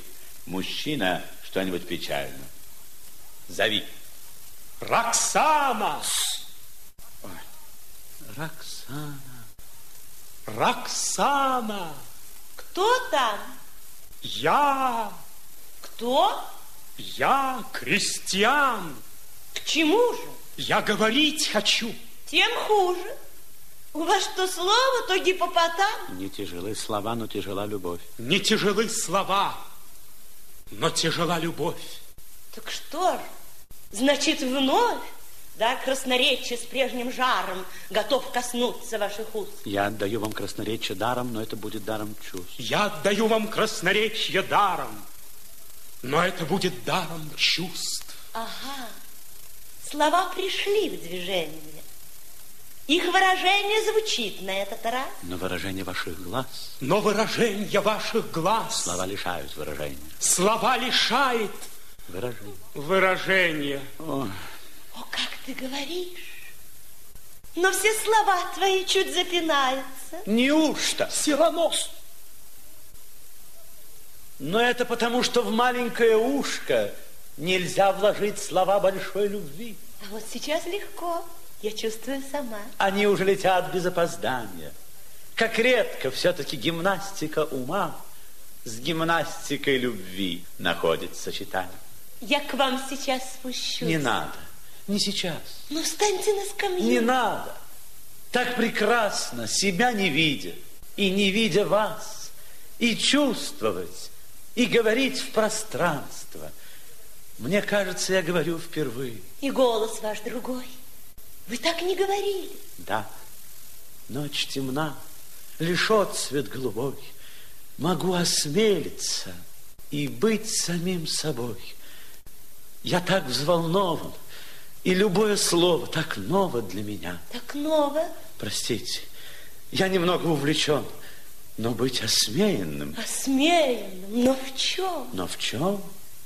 Мужчина – что-нибудь печальное. Зови. Роксана! Роксана. Роксана! Кто там? Я, Кто? я крестьян. К чему же? Я говорить хочу. Тем хуже. У вас что слово, то гипопотам. Не тяжелы слова, но тяжела любовь. Не тяжелы слова, но тяжела любовь. Так что ж, значит, вновь, да, красноречие с прежним жаром готов коснуться ваших уст. Я отдаю вам красноречие даром, но это будет даром чувств. Я отдаю вам красноречие даром, но это будет даром чувств. Ага, слова пришли в движение. Их выражение звучит на этот раз. Но выражение ваших глаз, Но выражение ваших глаз, слова лишают выражения. слова лишает Выражение. выражения. Ой, О, как ты говоришь. Но все слова твои чуть запинаются. неужто? Сиронос. Но это потому, что в маленькое ушко нельзя вложить слова большой любви. А вот сейчас легко. Я чувствую сама. Они уже летят без опоздания. Как редко все-таки гимнастика ума с гимнастикой любви находит сочетание. Я к вам сейчас спущусь. Не надо, не сейчас. Ну, встаньте на скамью. Не надо. Так прекрасно, себя не видя, и не видя вас, и чувствовать, и говорить в пространство. Мне кажется, я говорю впервые. И голос ваш другой. Вы так не говорили. Да, ночь темна, лишь отцвет голубой. Могу осмелиться и быть самим собой. Я так взволнован, и любое слово так ново для меня. Так ново. Простите, я немного увлечен, но быть осмеянным. Осмеянным. Но в чем? Но в чем?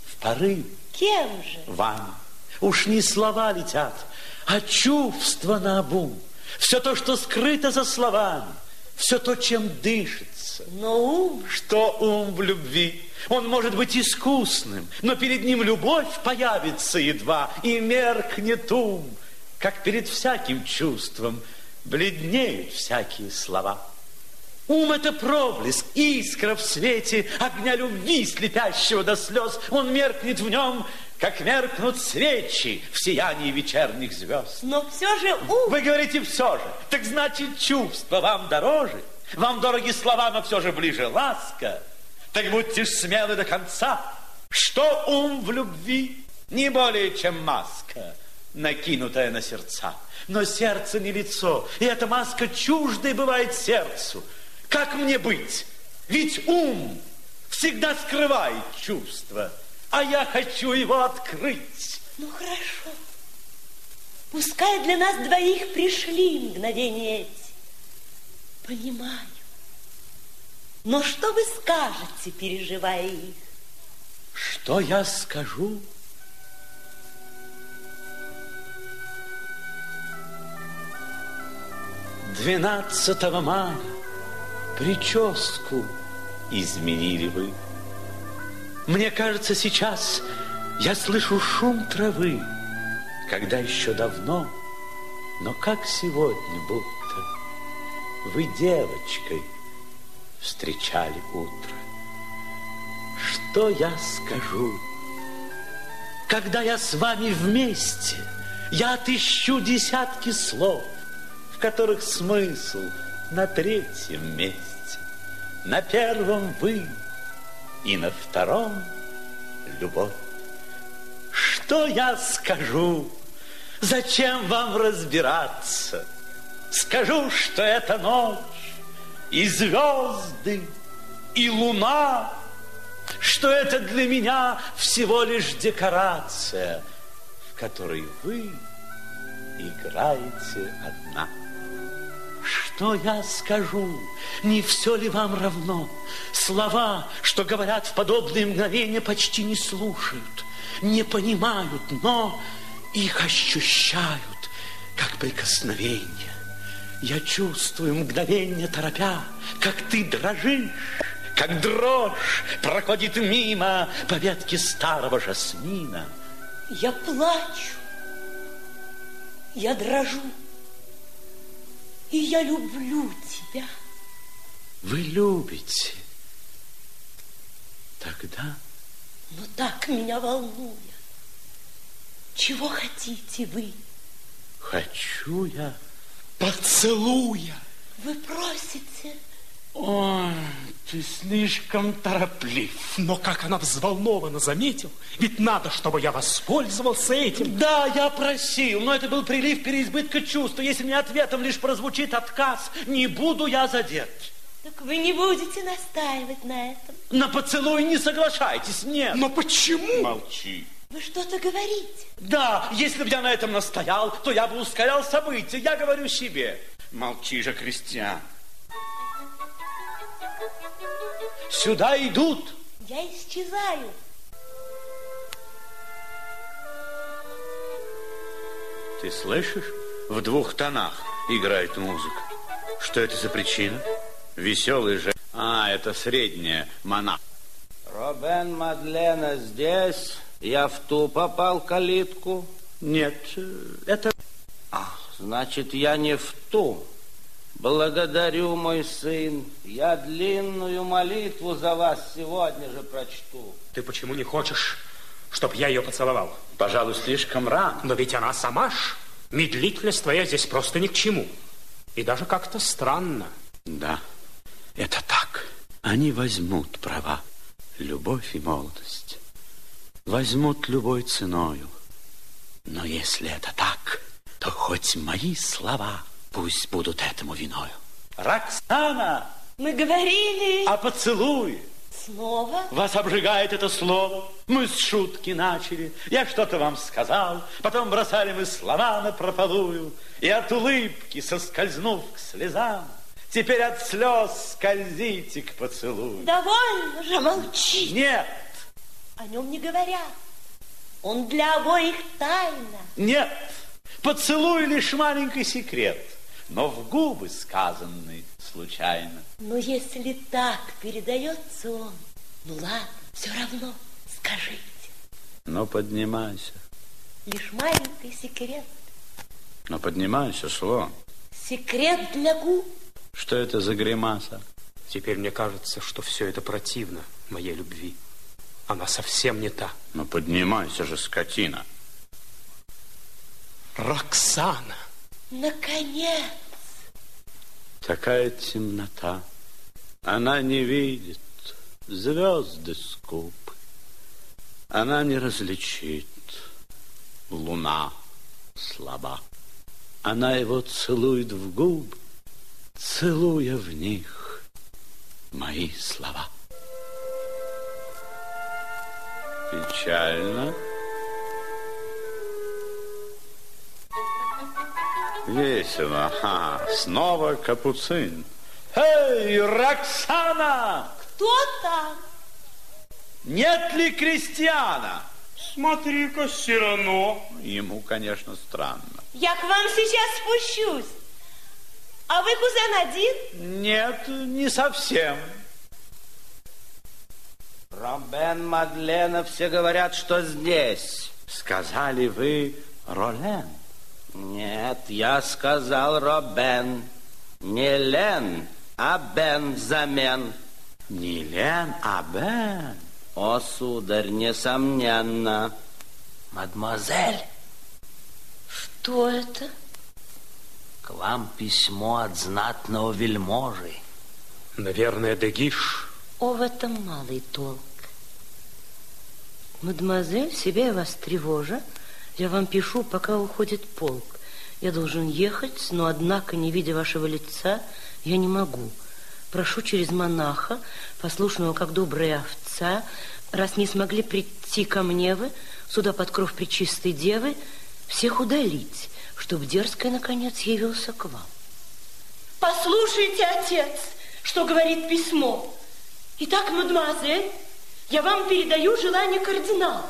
В порыве. Кем же? Вам. Уж не слова летят, а чувства на обум. Все то, что скрыто за словами, все то, чем дышится. Но ум. Что ум в любви? Он может быть искусным, но перед ним любовь появится едва, и меркнет ум, как перед всяким чувством бледнеют всякие слова. Ум – это проблеск, искра в свете огня любви, слепящего до слез. Он меркнет в нем, как меркнут свечи в сиянии вечерних звезд. Но все же ум. Вы говорите все же, так значит чувство вам дороже, вам дороги слова, но все же ближе ласка. Так будьте ж смелы до конца, что ум в любви не более, чем маска, накинутая на сердца. Но сердце не лицо, и эта маска чуждой бывает сердцу. Как мне быть? Ведь ум всегда скрывает чувство, а я хочу его открыть. Ну, хорошо. Пускай для нас двоих пришли мгновения эти. Понимаю. Но что вы скажете, переживая их? Что я скажу? Двенадцатого мая прическу изменили вы. Мне кажется, сейчас я слышу шум травы, когда еще давно, но как сегодня будто вы девочкой встречали утро. Что я скажу? Когда я с вами вместе, я отыщу десятки слов, в которых смысл на третьем месте, на первом вы и на втором любовь. Что я скажу? Зачем вам разбираться? Скажу, что это ночь, и звезды, и луна, что это для меня всего лишь декорация, в которой вы играете одна. Что я скажу? Не все ли вам равно? Слова, что говорят в подобные мгновения, почти не слушают, не понимают, но их ощущают, как прикосновение. Я чувствую мгновение торопя, как ты дрожишь, как дрожь проходит мимо по ветке старого жасмина. Я плачу, я дрожу, и я люблю тебя. Вы любите. Тогда... Но так меня волнует. Чего хотите вы? Хочу я Поцелуя. Вы просите? Ой, ты слишком тороплив. Но как она взволнованно заметил, ведь надо, чтобы я воспользовался этим. Да, я просил, но это был прилив переизбытка чувства. Если мне ответом лишь прозвучит отказ, не буду я задет. Так вы не будете настаивать на этом? На поцелуй не соглашайтесь, нет. Но почему? Молчи. Вы что-то говорите? Да, если бы я на этом настоял, то я бы ускорял события. Я говорю себе. Молчи же, Кристиан. Сюда идут. Я исчезаю. Ты слышишь? В двух тонах играет музыка. Что это за причина? Веселый же. А, это средняя монах. Робен Мадлена здесь. Я в ту попал калитку. Нет, это... Ах, значит, я не в ту. Благодарю, мой сын. Я длинную молитву за вас сегодня же прочту. Ты почему не хочешь, чтобы я ее поцеловал? Пожалуй, слишком рано. Но ведь она сама ж. Медлительность твоя здесь просто ни к чему. И даже как-то странно. Да, это так. Они возьмут права, любовь и молодость. Возьмут любой ценою. Но если это так, то хоть мои слова пусть будут этому виною. Роксана, Мы говорили а поцелуй. снова. Вас обжигает это слово. Мы с шутки начали. Я что-то вам сказал. Потом бросали мы слова на прополую. И от улыбки, соскользнув к слезам, теперь от слез скользите к поцелую. Довольно же молчи. Нет, О нем не говорят. Он для обоих тайна. нет, поцелуй лишь маленький секрет, но в губы сказанный случайно. Но если так передается он, ну ладно, все равно скажите. Но поднимайся, Лишь маленький секрет. но поднимайся, слон. Секрет для губ. Что это за гримаса? Теперь мне кажется, что все это противно моей любви. Она совсем не та. Ну поднимайся же, скотина. Роксана. Наконец. Такая темнота. Она не видит, звезды скупы. Она не различит, луна слаба. Она его целует в губы, целуя в них мои слова. Печально. Весело. Ха, снова капуцин. Эй, Роксана! Кто там? Нет ли крестьяна? Смотри-ка, Сирано. Ему, конечно, странно. Я к вам сейчас спущусь. А вы, кузен, один? Нет, не совсем. Робен Мадлена все говорят, что здесь. Сказали вы Ролен. Нет, я сказал Робен. Не Лен, а Бен взамен. Не Лен, а Бен. О, сударь, несомненно. Мадемуазель, Что это? к вам письмо от знатного вельможи. Наверное, Дегиш. О, в этом малый толк. Мадемуазель, себя я вас тревожа. Я вам пишу, пока уходит полк. Я должен ехать, но, однако, не видя вашего лица, я не могу. Прошу через монаха, послушного, как добрая овца, раз не смогли прийти ко мне вы, сюда под кров пречистой девы, всех удалить, чтоб дерзкое, наконец, явился к вам. Послушайте, отец, что говорит письмо. Итак, мадемуазель, я вам передаю желание кардинала.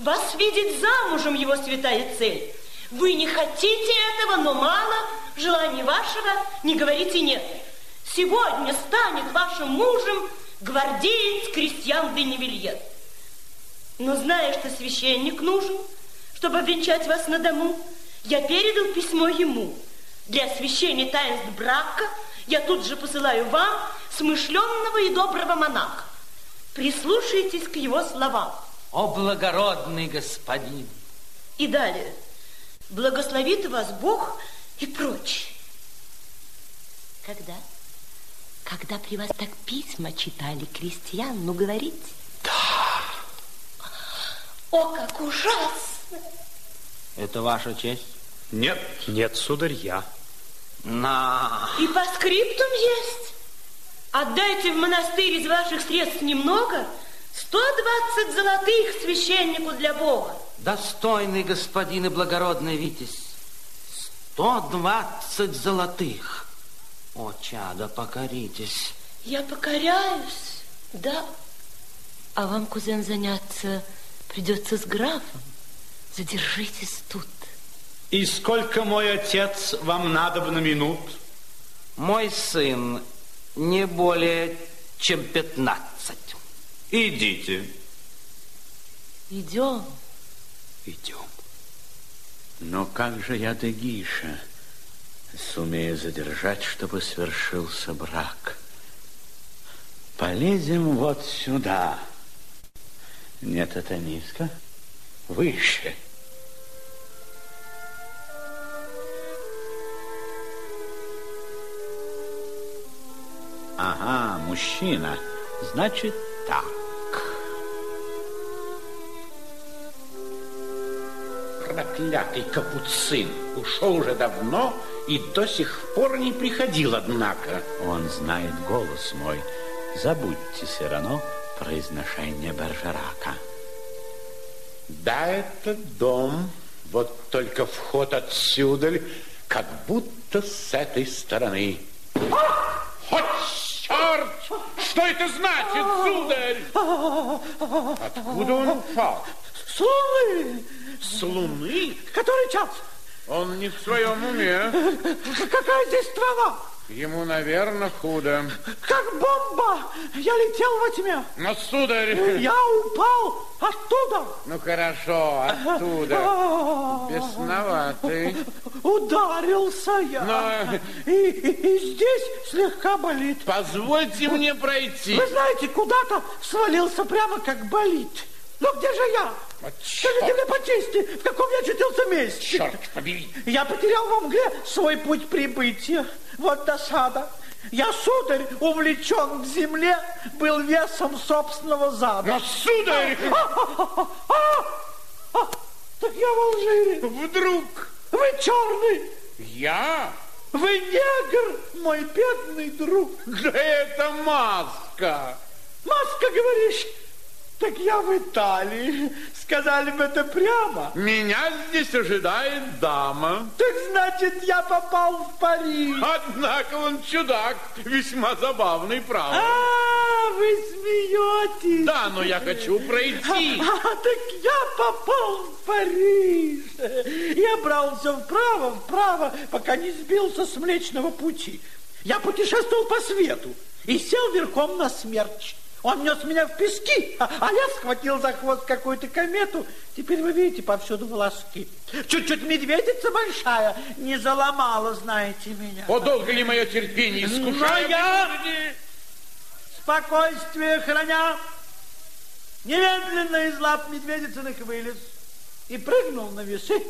Вас видеть замужем его святая цель. Вы не хотите этого, но мало. Желания вашего не говорите нет. Сегодня станет вашим мужем гвардеец крестьян де Невильет. Но зная, что священник нужен, чтобы обвенчать вас на дому, я передал письмо ему. Для освящения таинств брака я тут же посылаю вам смышленного и доброго монаха. Прислушайтесь к его словам. О, благородный господин! И далее. Благословит вас Бог и прочее. Когда? Когда при вас так письма читали крестьян, ну говорите. Да. О, как ужасно! Это ваша честь? Нет. Нет, сударь, я. На... И по скриптум есть. Отдайте в монастырь из ваших средств немного, 120 золотых священнику для Бога. Достойный господин и благородный Витязь, сто двадцать золотых. О, чадо, покоритесь. Я покоряюсь, да. А вам, кузен, заняться придется с графом. Задержитесь тут. И сколько, мой отец, вам надо на минут? Мой сын не более чем пятнадцать. Идите. Идем. Идем. Но как же я Дегиша сумею задержать, чтобы свершился брак? Полезем вот сюда. Нет, это низко. Выше. Ага, мужчина. Значит, так. Проклятый капуцин ушел уже давно и до сих пор не приходил, однако. Он знает голос мой. Забудьте все равно произношение Бержерака. Да, это дом, вот только вход отсюда, как будто с этой стороны. Хоть черт! Что это значит, сударь? Откуда он упал? С луны! С луны? Который час? Он не в своем уме. Какая здесь страна? Ему, наверное, худо. Как бомба! Я летел во тьме. Но, сударь... Я упал оттуда. Ну, хорошо, оттуда. А, Бесноватый. Ударился я. Но- И, и- и здесь слегка болит. Позвольте мне пройти. Вы знаете, куда-то свалился прямо как болит. Но где же я? Вот Скажите мне по чести, в каком я очутился месте? черт побери. Я потерял во мгле свой путь прибытия. Вот досада. Я, сударь, увлечен к земле, был весом собственного зада. Но, сударь, А, так я в Алжире. вдруг Вы черный. я... Вы негр, мой бедный друг. Да это маска. Маска, говоришь? Так я в Италии. Сказали бы это прямо. Меня здесь ожидает дама. Так значит, я попал в Париж. Однако он чудак, весьма забавный, правда. А, вы смеетесь. Да, но я хочу пройти. А, так я попал в Париж. Я брался вправо, вправо, пока не сбился с Млечного Пути. Я путешествовал по свету и сел верхом на смерч. Он нес меня в пески, а, а я схватил за хвост какую-то комету. Теперь вы видите повсюду волоски. Чуть-чуть медведица большая не заломала, знаете меня. О, долго ли мое терпение искушает? Но я, спокойствие храня, немедленно из лап медведицыных вылез и прыгнул на весы.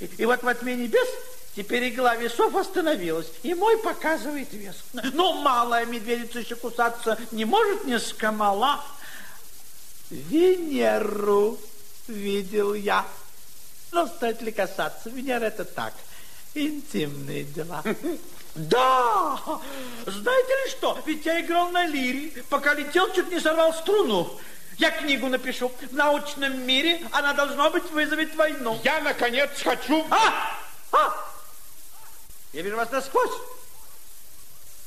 И, и вот во тьме небес Теперь игла весов остановилась, и мой показывает вес. Ну, малая медведица еще кусаться не может, не скомала. Венеру видел я. Но стоит ли касаться? Венера это так, интимные дела. Да! Знаете ли что? Ведь я играл на лире, пока летел, чуть не сорвал струну. Я книгу напишу. В научном мире она, должно быть, вызовет войну. Я, наконец, хочу... А! А! Я вижу вас насквозь.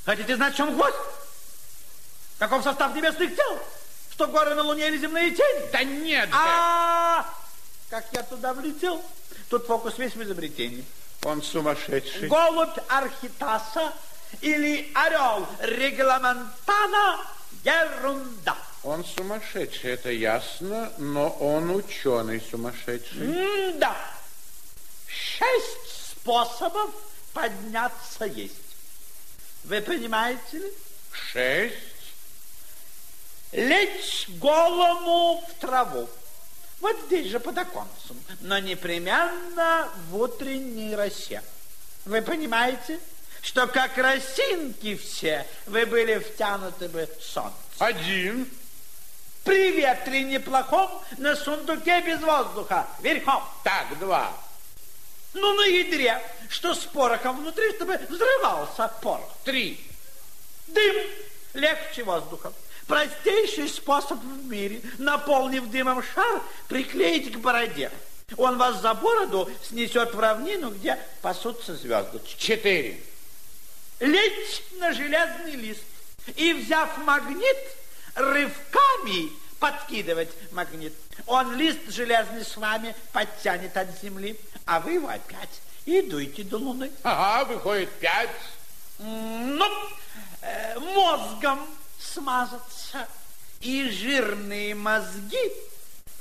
Хотите знать, в чем гвоздь? Каков состав небесных тел? Что горы на Луне или земные тени? Да нет же. А, как я туда влетел? Тут фокус весь в изобретении. Он сумасшедший. Голубь Архитаса или орел Регламентана – ерунда. Он сумасшедший, это ясно, но он ученый сумасшедший. М да. Шесть способов подняться есть. Вы понимаете ли? Шесть. Лечь голому в траву. Вот здесь же под оконцем, но непременно в утренней росе. Вы понимаете, что как росинки все вы были втянуты бы солнце. Один. При ветре неплохом на сундуке без воздуха, верхом. Так, два. Ну, на ядре, что с порохом внутри, чтобы взрывался порох. Три. Дым легче воздуха. Простейший способ в мире, наполнив дымом шар, приклеить к бороде. Он вас за бороду снесет в равнину, где пасутся звездочки. Четыре. Лечь на железный лист и, взяв магнит, рывками подкидывать магнит. Он лист железный с вами подтянет от земли, а вы его опять и дуйте до луны. Ага, выходит пять. Ну, э, мозгом смазаться и жирные мозги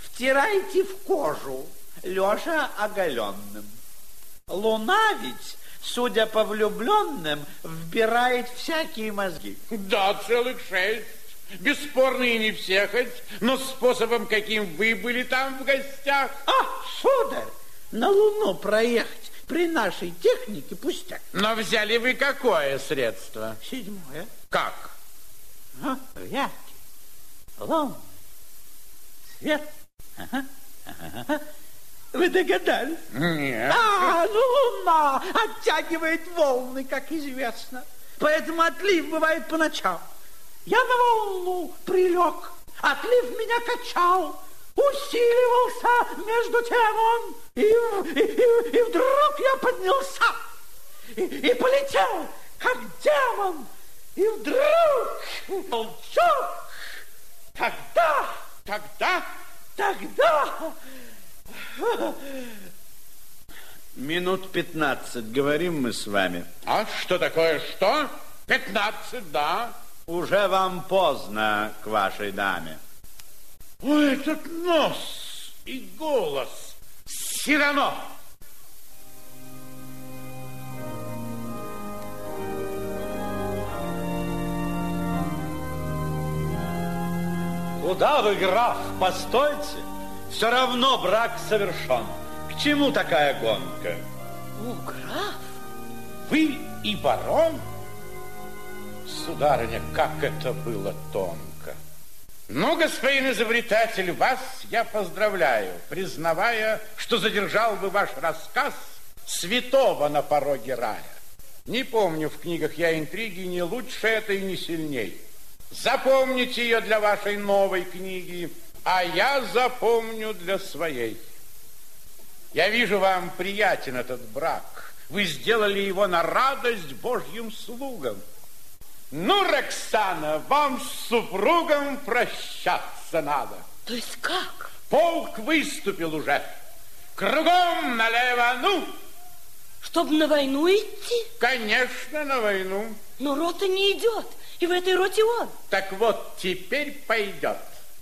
втирайте в кожу, лежа оголенным. Луна ведь, судя по влюбленным, вбирает всякие мозги. Да, целых шесть. Бесспорно и не все хоть, но способом, каким вы были там в гостях. А, сударь, на Луну проехать при нашей технике пустяк. Но взяли вы какое средство? Седьмое. Как? А, яркий, лунный, свет. Ага, ага. Вы догадались? Нет. А, ну луна оттягивает волны, как известно. Поэтому отлив бывает по ночам. Я на волну прилег, отлив меня качал, усиливался между тем он, и, и, и, и вдруг я поднялся и, и полетел, как демон, и вдруг волчок, тогда, Тогда тогда... Минут пятнадцать говорим мы с вами. А что такое что? Пятнадцать, да. Уже вам поздно к вашей даме. Ой, этот нос и голос. Сирано. Куда вы, граф, постойте? Все равно брак совершен. К чему такая гонка? О, граф, Вы и барон? Сударыня, как это было тонко. Ну, господин изобретатель, вас я поздравляю, признавая, что задержал бы ваш рассказ святого на пороге рая. Не помню в книгах я интриги не лучше это и не сильней. Запомните ее для вашей новой книги, а я запомню для своей. Я вижу, вам приятен этот брак. Вы сделали его на радость Божьим слугам. Ну, Роксана, вам с супругом прощаться надо. То есть как? Полк выступил уже. Кругом налево, ну! Чтоб на войну идти? Конечно, на войну. Но рота не идет, и в этой роте он. Так вот, теперь пойдет.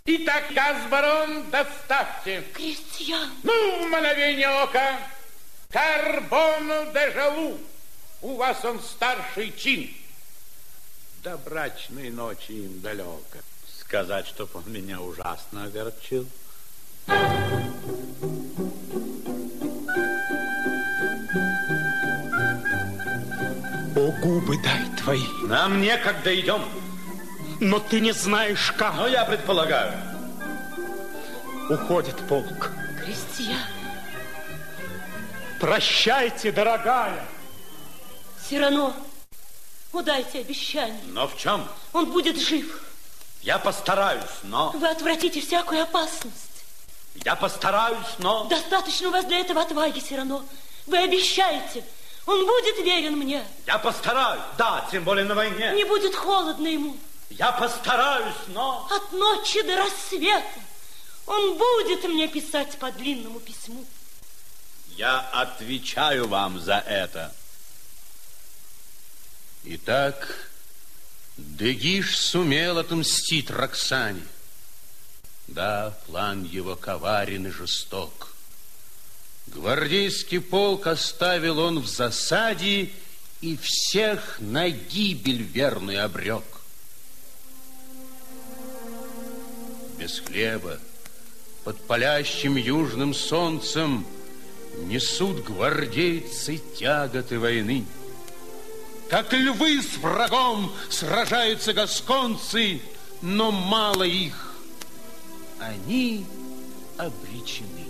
Итак, Газбарон, доставьте. Крестьян. Ну, в мгновение ока, Карбону де Жалу. У вас он старший чин. До брачной ночи им далеко. Сказать, чтоб он меня ужасно огорчил. О, губы дай твои. Нам некогда идем. Но ты не знаешь, как. Но я предполагаю. Уходит полк. Крестьян. Прощайте, дорогая. Сирано, удайте обещание. Но в чем? Он будет жив. Я постараюсь, но... Вы отвратите всякую опасность. Я постараюсь, но... Достаточно у вас для этого отваги, Сирано. Вы обещаете. Он будет верен мне. Я постараюсь, да, тем более на войне. Не будет холодно ему. Я постараюсь, но... От ночи до рассвета он будет мне писать по длинному письму. Я отвечаю вам за это. Итак, Дегиш сумел отомстить Роксане. Да, план его коварен и жесток. Гвардейский полк оставил он в засаде и всех на гибель верный обрек. Без хлеба, под палящим южным солнцем Несут гвардейцы тяготы войны. Как львы с врагом сражаются гасконцы, но мало их. Они обречены.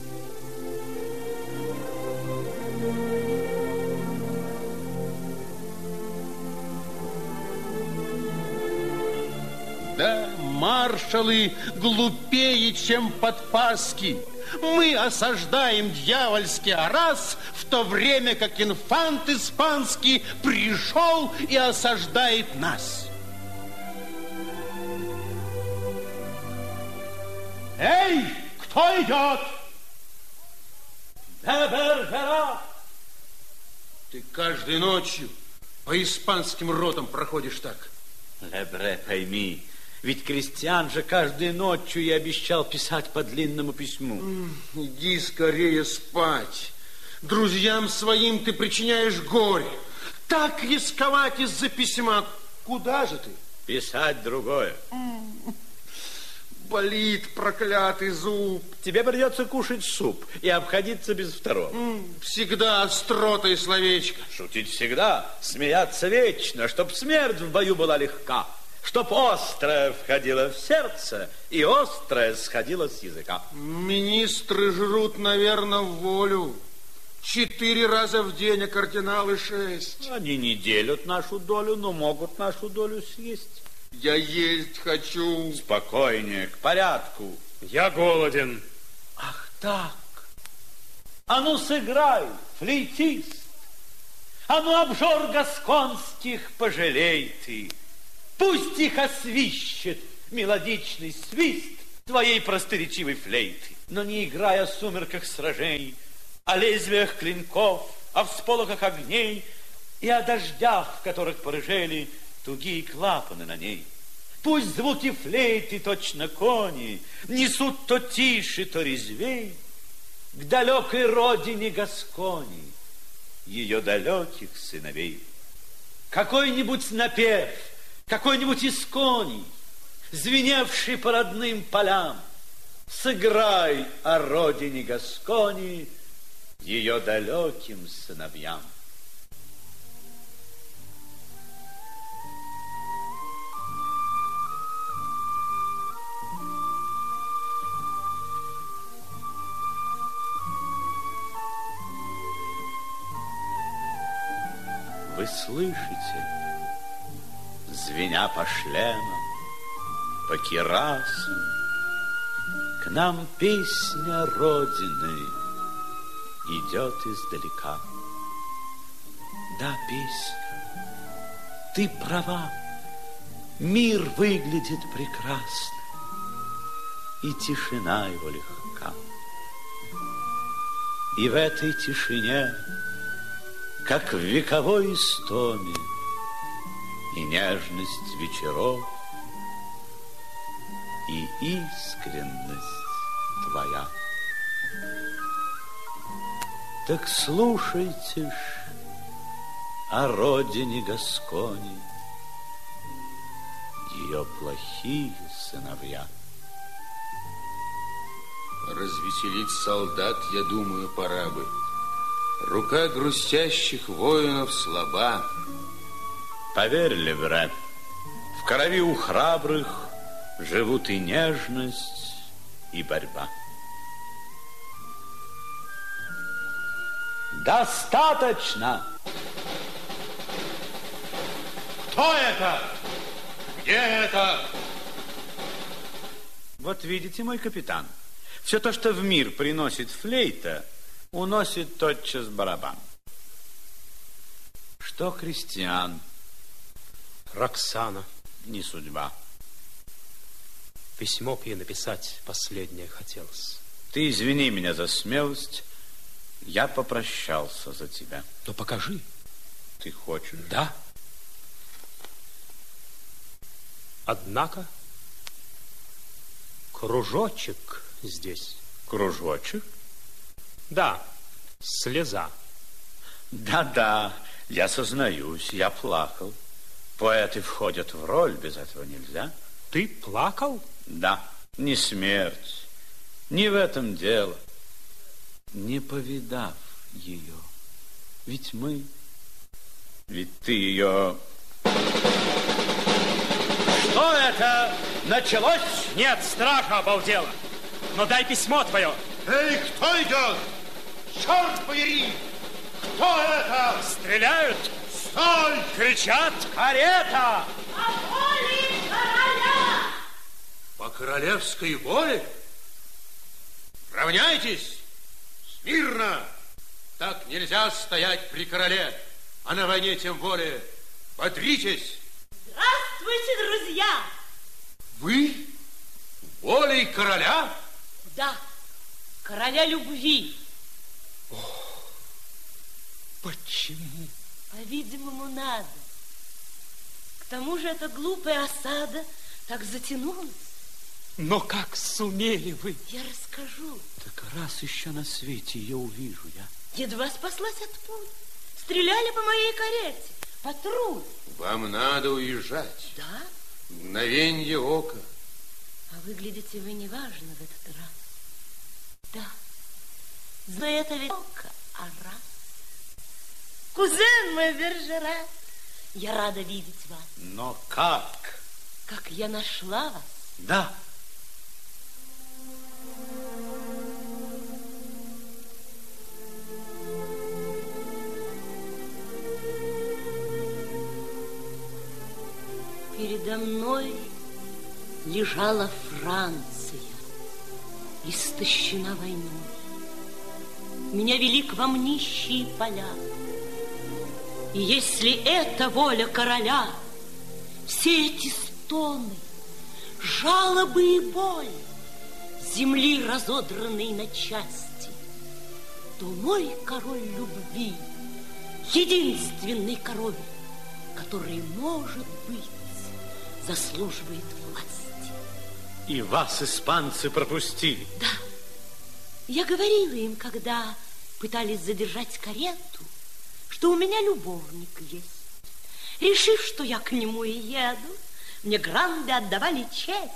Да, маршалы глупее, чем подпаски. Мы осаждаем дьявольский Арас, в то время как инфант испанский пришел и осаждает нас. Эй, кто идет? Дебержера! Ты каждой ночью по испанским ротам проходишь так. Лебре, пойми, ведь крестьян же каждой ночью я обещал писать по длинному письму. Иди скорее спать. Друзьям своим ты причиняешь горе. Так рисковать из-за письма. Куда же ты? Писать другое. Болит проклятый зуб. Тебе придется кушать суп и обходиться без второго. Всегда острота и словечко. Шутить всегда, смеяться вечно, чтоб смерть в бою была легка, чтоб острое входило в сердце и острое сходило с языка. Министры жрут, наверное, в волю. Четыре раза в день, а кардиналы шесть. Они не делят нашу долю, но могут нашу долю съесть. Я есть хочу. Спокойнее, к порядку. Я голоден. Ах так! А ну сыграй, флейтист! А ну обжор гасконских пожалей ты! Пусть их освищет мелодичный свист твоей просторечивой флейты, но не играя о сумерках сражений, о лезвиях клинков, о всполохах огней и о дождях, в которых порыжели тугие клапаны на ней. Пусть звуки флейты, точно кони, несут то тише, то резвей к далекой родине Гаскони, ее далеких сыновей. Какой-нибудь напев, какой-нибудь исконий, звеневший по родным полям, сыграй о родине Гаскони, ее далеким сыновьям. Вы слышите, звеня по шлемам, по кирасам. К нам песня Родины идет издалека. Да, песня, ты права, мир выглядит прекрасно, и тишина его легка. И в этой тишине, как в вековой истоме, и нежность вечеров, и искренность твоя. Так слушайте ж о родине Гаскони, ее плохие сыновья. Развеселить солдат, я думаю, пора бы. Рука грустящих воинов слаба. Поверь, Левре, в крови у храбрых живут и нежность, и борьба. Достаточно! Кто это? Где это? Вот видите, мой капитан, все то, что в мир приносит флейта, уносит тотчас барабан. Что христиан? Роксана. Не судьба. Письмо к ей написать последнее хотелось. Ты извини меня за смелость. Я попрощался за тебя. Но покажи. Ты хочешь? Да. Однако кружочек здесь. Кружочек? Да, слеза. Да-да, я сознаюсь, я плакал. Поэты входят в роль, без этого нельзя. Ты плакал? Да, не смерть, не в этом дело. Не повидав ее, ведь мы, ведь ты ее... Что это? Началось? Нет, стража обалдела. Но дай письмо твое. Эй, кто идет? Черт побери! Кто это? Стреляют, Стой! кричат. Карета! По воле короля! По королевской воле? Равняйтесь! Смирно! Так нельзя стоять при короле, а на войне тем более. Бодритесь! Здравствуйте, друзья! Вы волей короля? Да, короля любви. Почему? По-видимому, надо. К тому же эта глупая осада так затянулась. Но как сумели вы? Я расскажу. Так раз еще на свете ее увижу я. Едва спаслась от пуль. Стреляли по моей карете. Патруль. Вам надо уезжать. Да? Мгновенье ока. А выглядите вы неважно в этот раз. Да. За это ведь око, а раз. Кузен мой Бержерат, я рада видеть вас. Но как? Как я нашла вас. Да. Передо мной лежала Франция, истощена войной. Меня вели к вам нищие поля. И если это воля короля, все эти стоны, жалобы и боль земли, разодранной на части, то мой король любви, единственный король, который, может быть, заслуживает власти. И вас испанцы пропустили. Да, я говорила им, когда пытались задержать карету, что у меня любовник есть. Решив, что я к нему и еду, мне гранды отдавали честь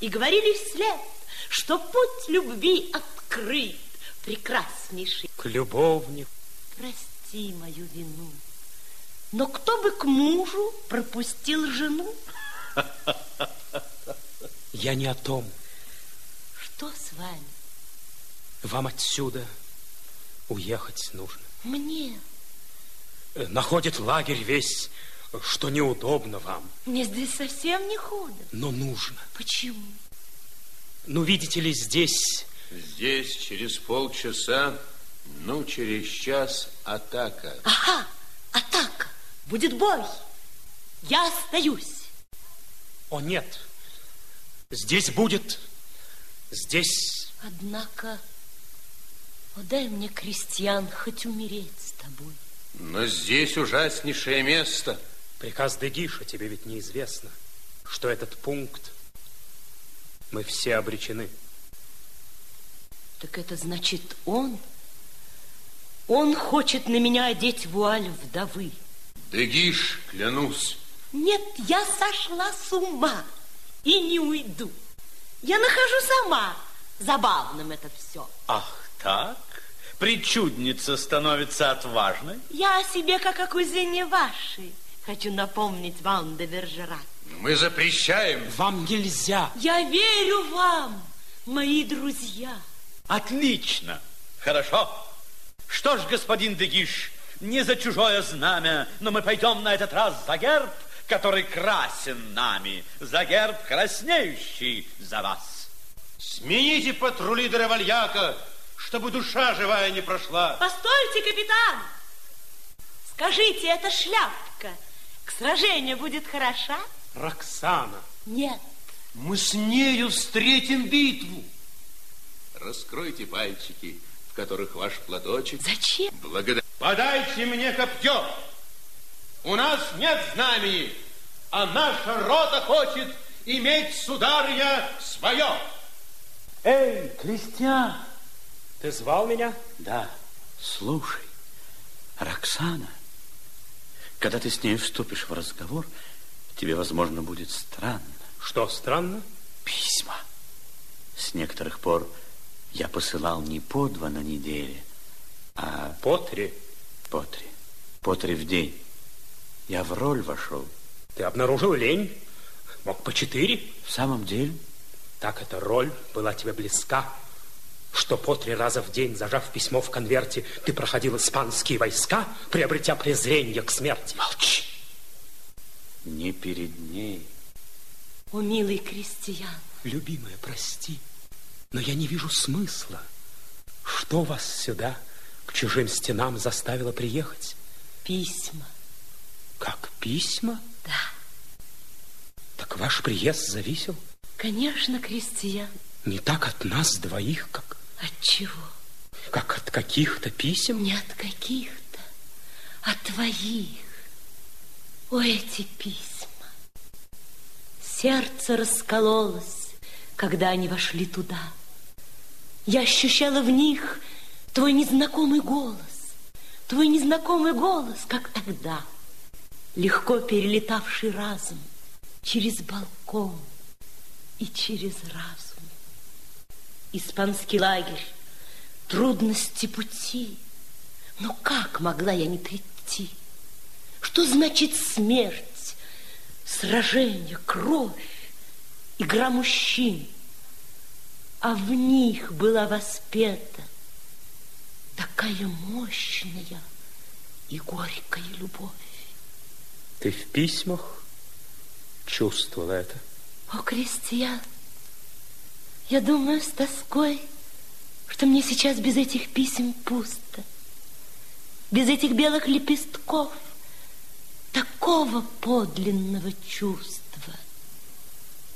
и говорили вслед, что путь любви открыт, прекраснейший. К любовнику. Прости мою вину, но кто бы к мужу пропустил жену? Я не о том. Что с вами? Вам отсюда уехать нужно. Мне. Э, Находит лагерь весь что неудобно вам. Мне здесь совсем не худо. Но нужно. Почему? Ну, видите ли, здесь... Здесь через полчаса, ну, через час атака. Ага, атака. Будет бой. Я остаюсь. О, нет. Здесь будет... Здесь... Однако, о, дай мне, крестьян, хоть умереть с тобой. Но здесь ужаснейшее место. Приказ Дегиша тебе ведь неизвестно, что этот пункт мы все обречены. Так это значит он? Он хочет на меня одеть вуаль вдовы. Дегиш, клянусь. Нет, я сошла с ума и не уйду. Я нахожу сама забавным это все. Ах, так? Причудница становится отважной? Я о себе, как о кузине вашей, хочу напомнить вам де. Мы запрещаем. Вам нельзя. Я верю вам, мои друзья. Отлично. Хорошо. Что ж, господин Дегиш, не за чужое знамя, но мы пойдем на этот раз за герб, который красен нами, за герб краснеющий за вас. Смените патрули до Ревальяка, чтобы душа живая не прошла. Постойте, капитан! Скажите, эта шляпка к сражению будет хороша? Роксана. Нет. Мы с нею встретим битву. Раскройте пальчики, в которых ваш платочек. Зачем? Благодарю. Подайте мне копье. У нас нет знамени, а наша рота хочет иметь, сударья, свое. Эй, Кристиан! Ты звал меня? Да, слушай, Роксана, когда ты с ней вступишь в разговор, тебе, возможно, будет странно. Что странно? Письма. С некоторых пор я посылал не по два на неделе, а По три. по три. По три в день. Я в роль вошел. Ты обнаружил лень? Мог по четыре? В самом деле, Так эта роль была тебе близка, что по три раза в день, зажав письмо в конверте, ты проходил испанские войска, приобретя презрение к смерти. молчи. Не перед ней. О, милый крестьян, Любимая, прости, но я не вижу смысла. Что вас сюда, к чужим стенам, заставило приехать? письма. Как письма? Да, Так ваш приезд зависел конечно, крестьян. не так от нас двоих, как, От чего? как от каких-то писем. Не от каких-то, а твоих. О, эти письма. Сердце раскололось, когда они вошли туда. Я ощущала в них твой незнакомый голос, твой незнакомый голос, как тогда, легко перелетавший разум через балкон и через разум. Испанский лагерь, трудности пути. Но как могла я не прийти? Что значит смерть, сражение, кровь, игра мужчин? А в них была воспета такая мощная и горькая любовь. Ты в письмах чувствовала это? О, крестьян, я думаю с тоской, что мне сейчас без этих писем пусто, без этих белых лепестков, такого подлинного чувства,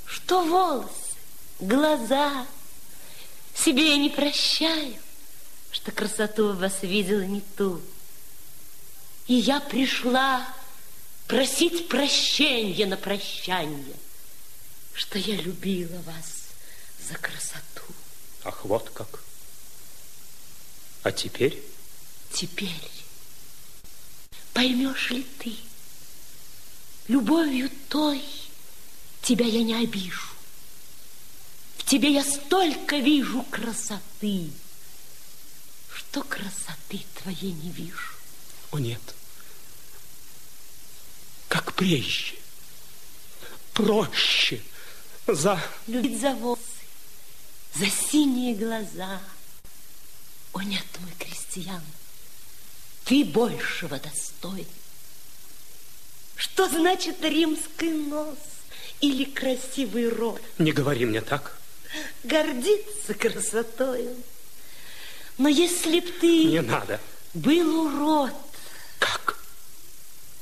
что волосы, глаза себе я не прощаю, что красоту в вас видела не ту. И я пришла просить прощения на прощание, что я любила вас за красоту. Ах, вот как. А теперь? Теперь поймешь ли ты, любовью той тебя я не обижу. В тебе я столько вижу красоты, что красоты твоей не вижу. О, нет. Как прежде. Проще. За... Любить за волосы, за синие глаза. О, нет, мой крестьян, ты большего достоин. Что значит римский нос или красивый рот? Не говори мне так. Гордиться красотою. Но если б ты... Не надо. Был урод. Как?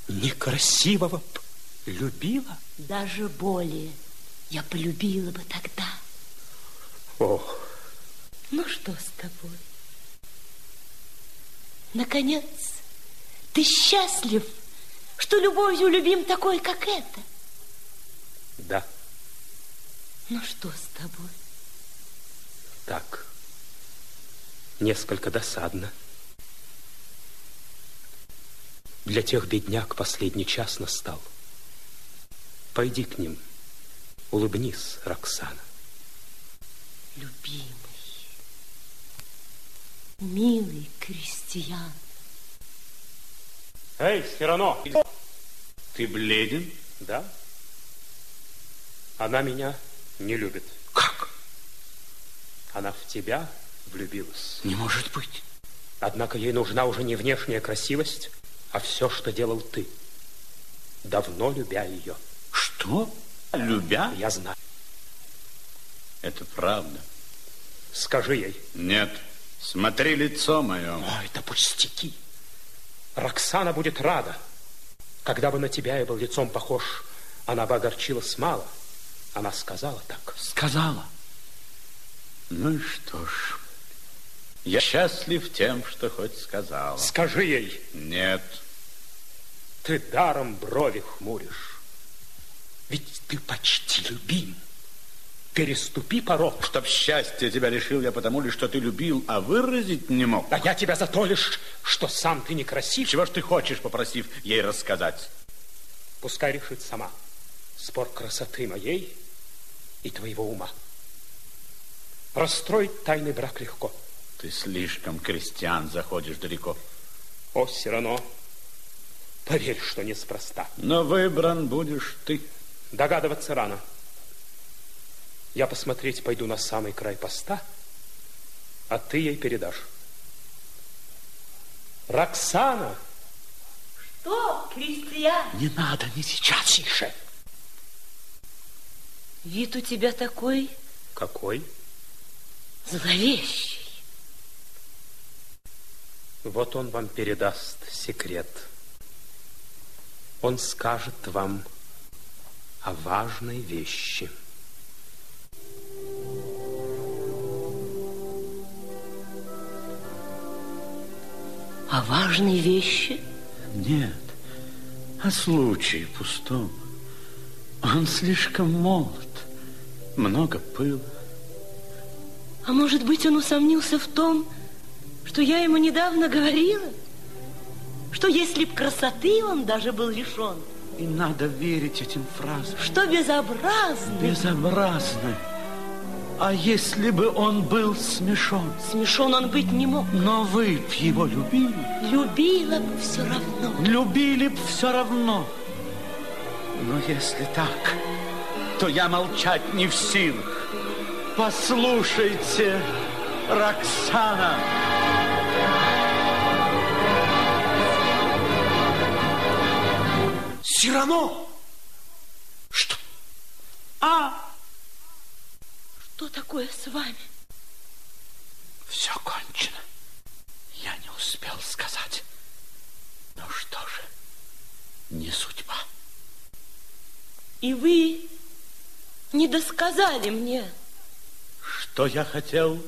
Некрасивого б любила? Даже более. Я полюбила бы тогда. Ох. Ну, что с тобой? Наконец, ты счастлив, что любовью любим такой, как это? Да. Ну, что с тобой? Так. Несколько досадно. Для тех бедняк последний час настал. Пойди к ним, улыбнись, Роксана. Любимый, милый крестьян. Эй, Сирано! Ты бледен? Да. Она меня не любит. Как? Она в тебя влюбилась. Не может быть. Однако ей нужна уже не внешняя красивость, а все, что делал ты, давно любя ее. Что? Любя? Я знаю. Это правда. Скажи ей. Нет. Смотри лицо мое. О, это пустяки. Роксана будет рада. Когда бы на тебя я был лицом похож, она бы огорчилась мало. Она сказала так. Сказала. Ну и что ж. Я счастлив тем, что хоть сказала. Скажи ей. Нет. Ты даром брови хмуришь. Ведь ты почти любим. Переступи порог. Чтоб счастье тебя лишил я потому лишь, что ты любил, а выразить не мог. А я тебя за то лишь, что сам ты некрасив. Чего ж ты хочешь, попросив ей рассказать? Пускай решит сама. Спор красоты моей и твоего ума. Расстроить тайный брак легко. Ты слишком, крестьян, заходишь далеко. О, Сирано, поверь, что неспроста. Но выбран будешь ты. Догадываться рано. Я посмотреть пойду на самый край поста, а ты ей передашь. Роксана! Что, крестьян? Не надо, не сейчас. Тише! Вид у тебя такой Какой? зловещий. Вот он вам передаст секрет. Он скажет вам о важной вещи. О важной вещи? Нет, о случае пустом. Он слишком молод, много пыла. А может быть, он усомнился в том, что я ему недавно говорила? Что если б красоты он даже был лишен, И надо верить этим фразам. что безобразно, Безобразно. А если бы он был смешон? смешон он быть не мог. Но вы б его любили, Любила бы все равно. любили б все равно. Но если так, то я молчать не в силах. Послушайте, Роксана. Сирано! Что? А, Что такое с вами? все кончено. Я не успел сказать. Ну что же, не судьба. И вы не досказали мне. Что я хотел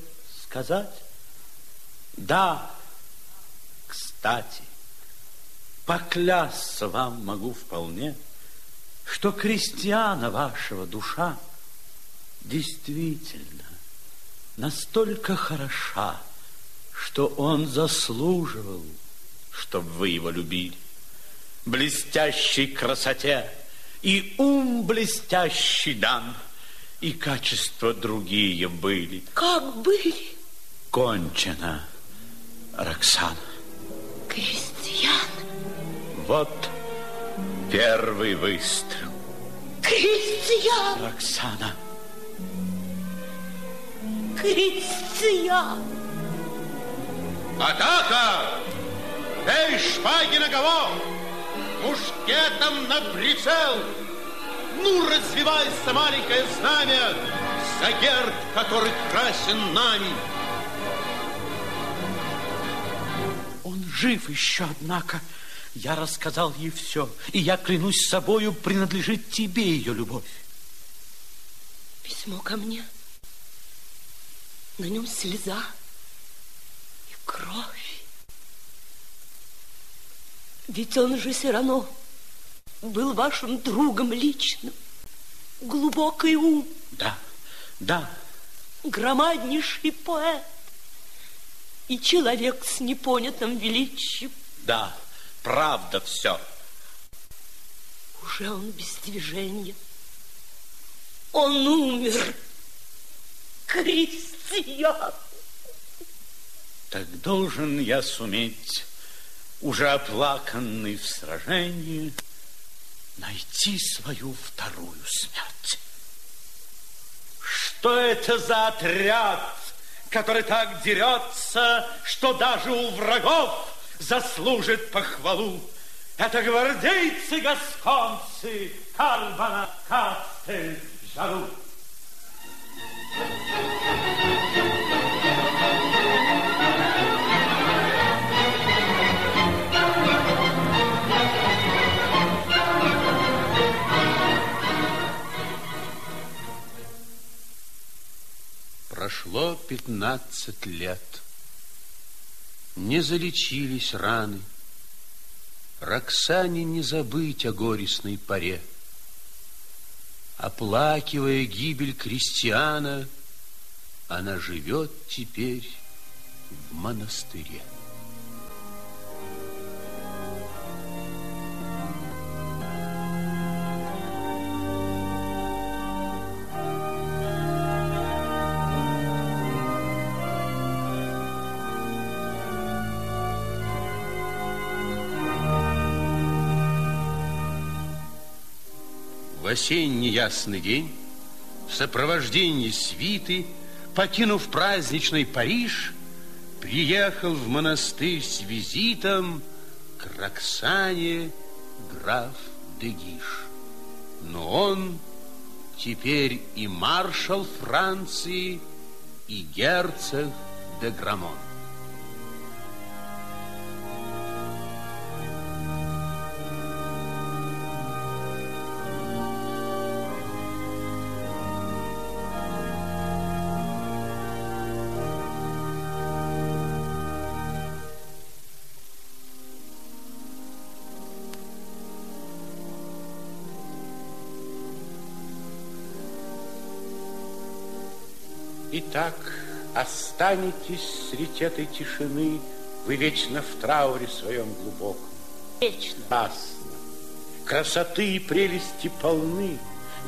сказать? Да, кстати, поклясться вам могу вполне, что крестьяна вашего душа действительно настолько хороша, что он заслуживал, чтобы вы его любили. Блестящей красоте и ум блестящий дан, и качества другие были. Как были Кончено, Роксана. крестьян? Вот первый выстрел. Крестьян! Роксана, Крестьян! Атака! Эй, шпаги на кого? Мушкетом на прицел! Ну, развивайся, маленькое знамя, за герб, который красен нами. Он жив еще, однако. Я рассказал ей все, и я клянусь собою, принадлежит тебе ее любовь. Письмо ко мне. На нем слеза и кровь. Ведь он же все равно был вашим другом личным. Глубокий ум. Да, да. Громаднейший поэт. И человек с непонятым величием. Да, правда все. Уже он без движения. Он умер. Крестьян. Так должен я суметь, уже оплаканный в сражении, найти свою вторую смерть. Что это за отряд, который так дерется, что даже у врагов заслужит похвалу? Это гвардейцы-гасконцы Карбана, Кастель, Жару. Прошло пятнадцать лет. Не залечились раны. Роксане не забыть о горестной паре. Оплакивая гибель крестьяна, она живет теперь в монастыре. В осенний ясный день, в сопровождении свиты, покинув праздничный Париж, приехал в монастырь с визитом к Роксане граф Дегиш. Но он теперь и маршал Франции, и герцог де Грамон. Итак, останетесь среди этой тишины, Вы вечно в трауре своем глубоком. Вечно. Ясно. Красоты и прелести полны.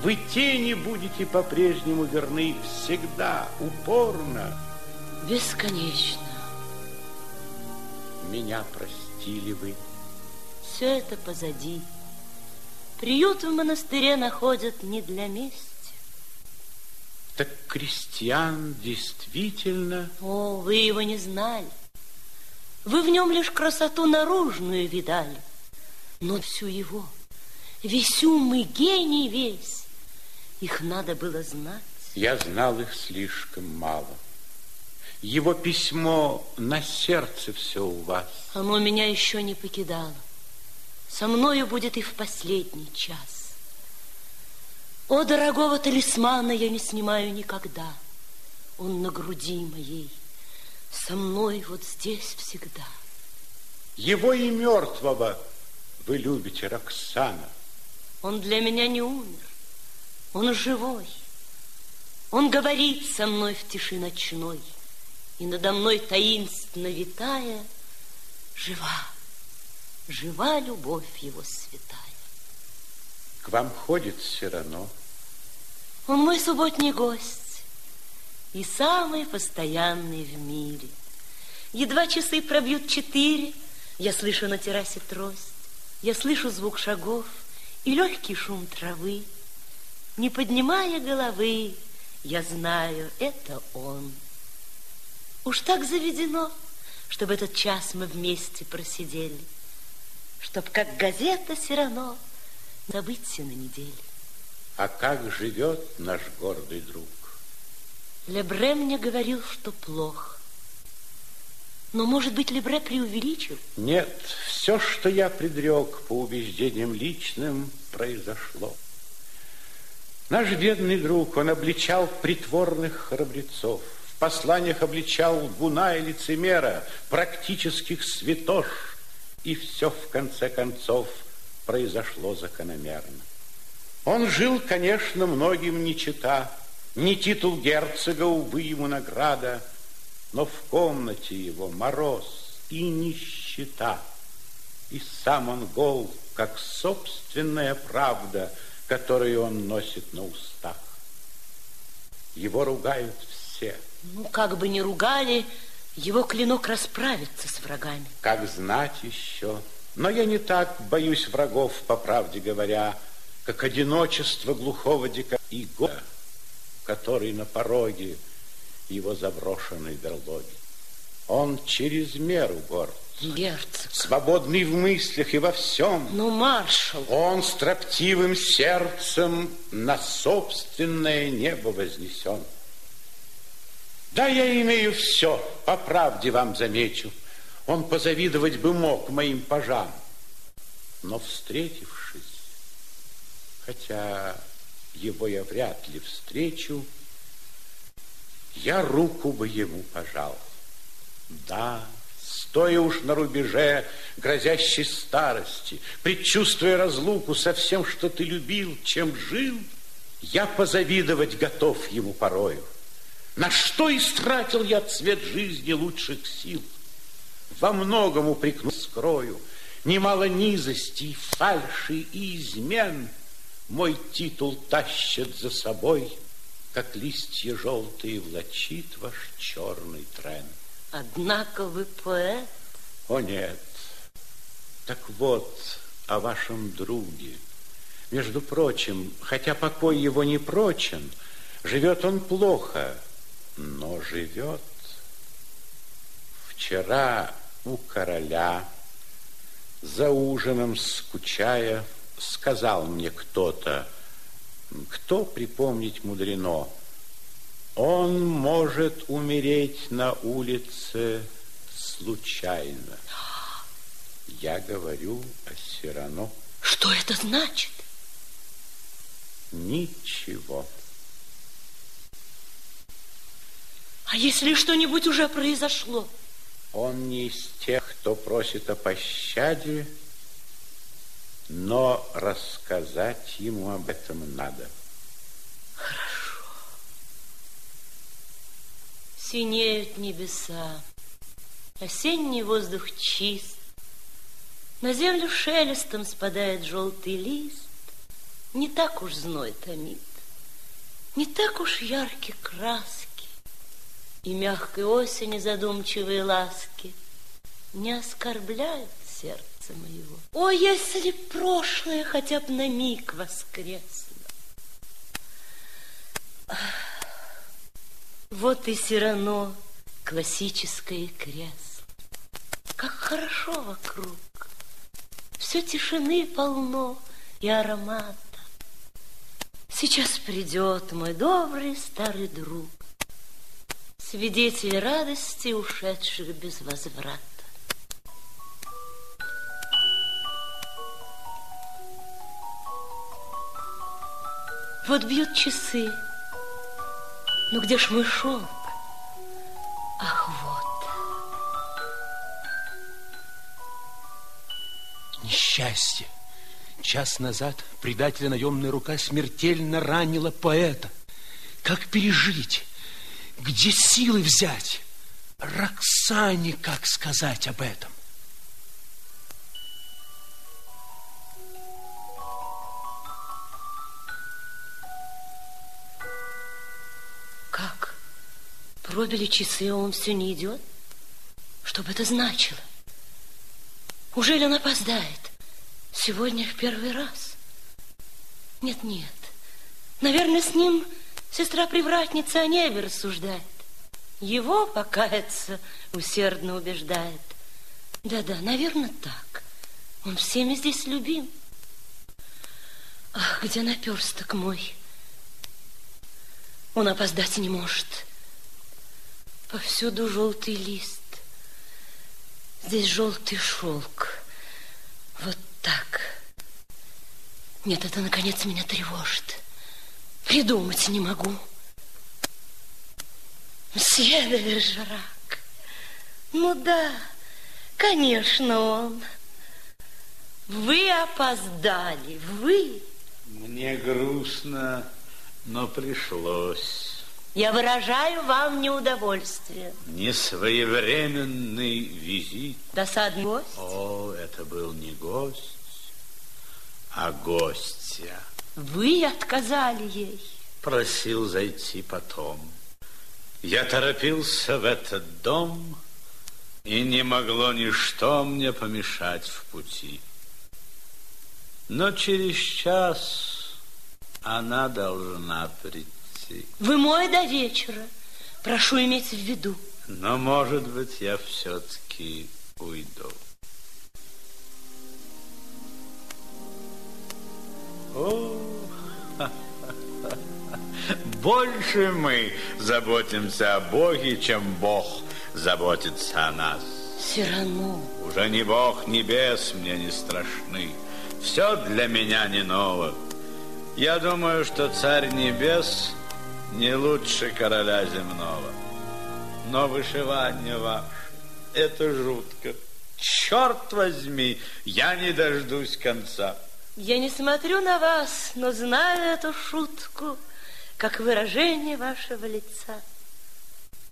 Вы тени будете по-прежнему верны Всегда, упорно. Бесконечно. Меня простили вы. Все это позади. Приют в монастыре находят не для мести. Так крестьян действительно... О, вы его не знали. Вы в нем лишь красоту наружную видали. Но всю его, весь ум и гений весь, их надо было знать. Я знал их слишком мало. Его письмо на сердце все у вас. Оно меня еще не покидало. Со мною будет и в последний час. О, дорогого талисмана я не снимаю никогда. Он на груди моей, со мной вот здесь всегда. Его и мертвого вы любите, Роксана. Он для меня не умер, он живой. Он говорит со мной в тиши ночной, и надо мной таинственно витая, жива, жива любовь его святая. К вам ходит Сирано. Он мой субботний гость и самый постоянный в мире. Едва часы пробьют четыре, я слышу на террасе трость, я слышу звук шагов и легкий шум травы. Не поднимая головы, я знаю, это он. Уж так заведено, чтобы этот час мы вместе просидели. чтоб, как газета Сирано, забыться на неделе. А как живет наш гордый друг? Лебре мне говорил, что плохо. Но, может быть, Лебре преувеличил? Нет, все, что я предрек по убеждениям личным, произошло. Наш бедный друг, он обличал притворных храбрецов, в посланиях обличал лгуна и лицемера, практических святош, и все, в конце концов, произошло закономерно. Он жил, конечно, многим не чита, не титул герцога, увы, ему награда, но в комнате его мороз и нищета, и сам он гол, как собственная правда – которую он носит на устах. Его ругают все. Ну, как бы ни ругали, его клинок расправится с врагами. Как знать еще. Но я не так боюсь врагов, по правде говоря, как одиночество глухого дика и года, который на пороге его заброшенной берлоги. Он через меру горд. Герцог. Свободный в мыслях и во всем. Ну, маршал. Он строптивым сердцем на собственное небо вознесен. Да, я имею все, по правде вам замечу. Он позавидовать бы мог моим пажам. Но встретившись, хотя его я вряд ли встречу, я руку бы ему пожал. Да, стоя уж на рубеже грозящей старости, предчувствуя разлуку со всем, что ты любил, чем жил, я позавидовать готов ему порою. На что истратил я цвет жизни лучших сил? Во многом упрекну скрою, немало низостей, фальши и измен мой титул тащит за собой, как листья желтые влачит ваш черный тренд. Однако вы поэт. О, нет. Так вот, о вашем друге. Между прочим, хотя покой его не прочен, живет он плохо, но живет. Вчера у короля за ужином скучая сказал мне кто-то, кто припомнить мудрено, он может умереть на улице случайно. Я говорю о Сирано. Что это значит? Ничего. А если что-нибудь уже произошло? Он не из тех, кто просит о пощаде, но рассказать ему об этом надо. Синеют небеса, осенний воздух чист, На землю шелестом спадает желтый лист, Не так уж зной томит, не так уж яркие краски, И мягкой осени задумчивые ласки Не оскорбляют сердце моего. О, если прошлое хотя бы на миг воскресло! Вот и Сирано, классическое кресло. Как хорошо вокруг. Все тишины полно и аромата. Сейчас придет мой добрый старый друг, Свидетель радости, ушедших без возврата. Вот бьют часы, ну где ж мой шелк? Ах, вот. Несчастье. Час назад предателя наемная рука смертельно ранила поэта. Как пережить? Где силы взять? Роксане как сказать об этом? Пробили часы, а он все не идет. Что бы это значило? Ужели он опоздает? Сегодня в первый раз. Нет, нет. Наверное, с ним сестра-привратница о небе рассуждает. Его покаяться усердно убеждает. Да-да, наверное, так. Он всеми здесь любим. Ах, где наперсток мой? Он опоздать не может. Повсюду желтый лист. Здесь желтый шелк. Вот так. Нет, это, наконец, меня тревожит. Придумать не могу. Мсье де. Ну да, конечно, он. Вы опоздали, вы. Мне грустно, но пришлось. Я выражаю вам неудовольствие. Несвоевременный визит. Досадный гость? О, это был не гость, а гостья. Вы отказали ей. Просил зайти потом. Я торопился в этот дом, и не могло ничто мне помешать в пути. Но через час она должна прийти. Вы мой до вечера. Прошу иметь в виду. Но, может быть, я все-таки уйду. О, больше мы заботимся о Боге, чем Бог заботится о нас. Сирано. Уже ни Бог небес мне не страшны. Все для меня не ново. Я думаю, что царь небес не лучше короля земного. Но вышивание ваше, это жутко. Черт возьми, я не дождусь конца. Я не смотрю на вас, но знаю эту шутку, как выражение вашего лица.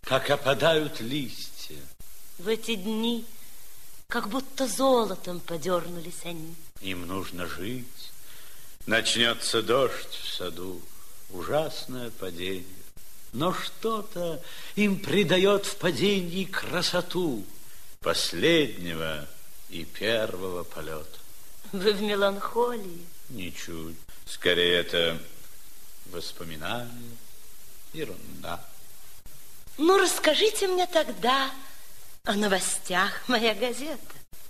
Как опадают листья. В эти дни, как будто золотом подернулись они. Им нужно жить. Начнется дождь в саду, ужасное падение. Но что-то им придает в падении красоту последнего и первого полета. Вы в меланхолии? Ничуть. Скорее, это воспоминания, ерунда. Ну, расскажите мне тогда о новостях, моя газета.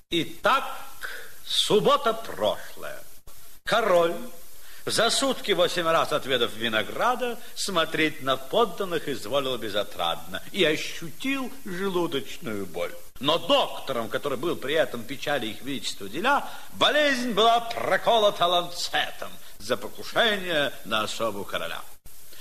Итак, суббота прошлая. Король, за сутки восемь раз отведав винограда, смотреть на подданных изволил безотрадно и ощутил желудочную боль. Но доктором, который был при этом печали их величества деля, болезнь была проколота ланцетом за покушение на особу короля.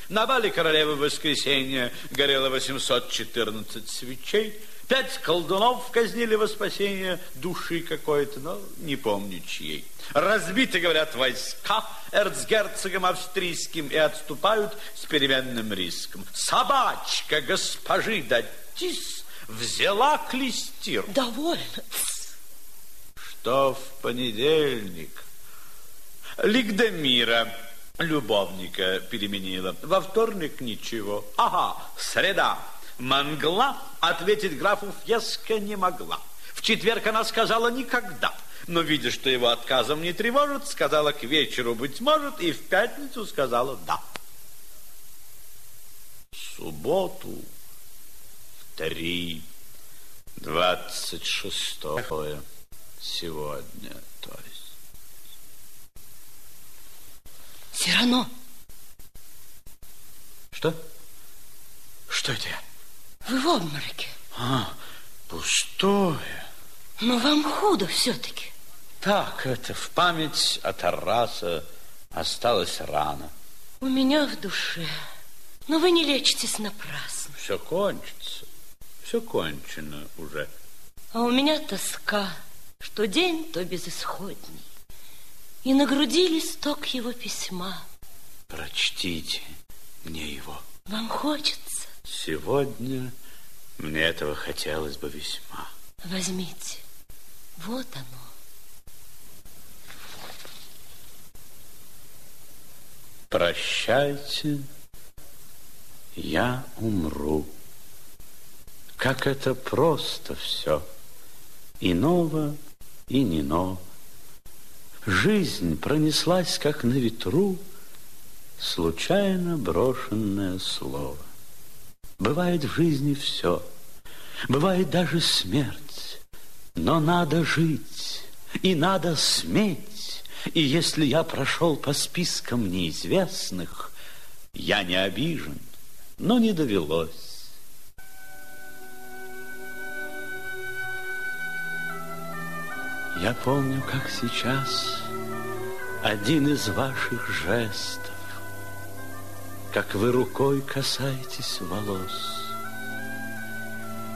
На бале королевы в воскресенье горело 814 свечей, Пять колдунов казнили во спасение души какой-то, но не помню чьей. Разбиты, говорят, войска эрцгерцогом австрийским и отступают с переменным риском. Собачка госпожи Датис взяла клестир. Довольно. Что в понедельник? Лигдемира, любовника, переменила. Во вторник ничего. Ага, среда. Мангла ответить графу Фьеско не могла. В четверг она сказала «никогда». Но, видя, что его отказом не тревожит, сказала к вечеру «быть может» и в пятницу сказала «да». В субботу в три, двадцать шестое сегодня, то есть. Сирано. Что? Что это я? Вы в обмороке. А, пустое. Но вам худо все-таки. Так, это в память от Арраса осталась рана. У меня в душе. Но вы не лечитесь напрасно. Все кончится. Все кончено уже. А у меня тоска, что день то безысходней. И на груди листок его письма. Прочтите мне его. Вам хочется? Сегодня мне этого хотелось бы весьма. Возьмите. Вот оно. Прощайте, я умру. Как это просто все. И ново, и не ново. Жизнь пронеслась, как на ветру, случайно брошенное слово. Бывает в жизни все, бывает даже смерть, но надо жить, и надо сметь. И если я прошел по спискам неизвестных, я не обижен, но не довелось. Я помню, как сейчас один из ваших жестов, как вы рукой касаетесь волос.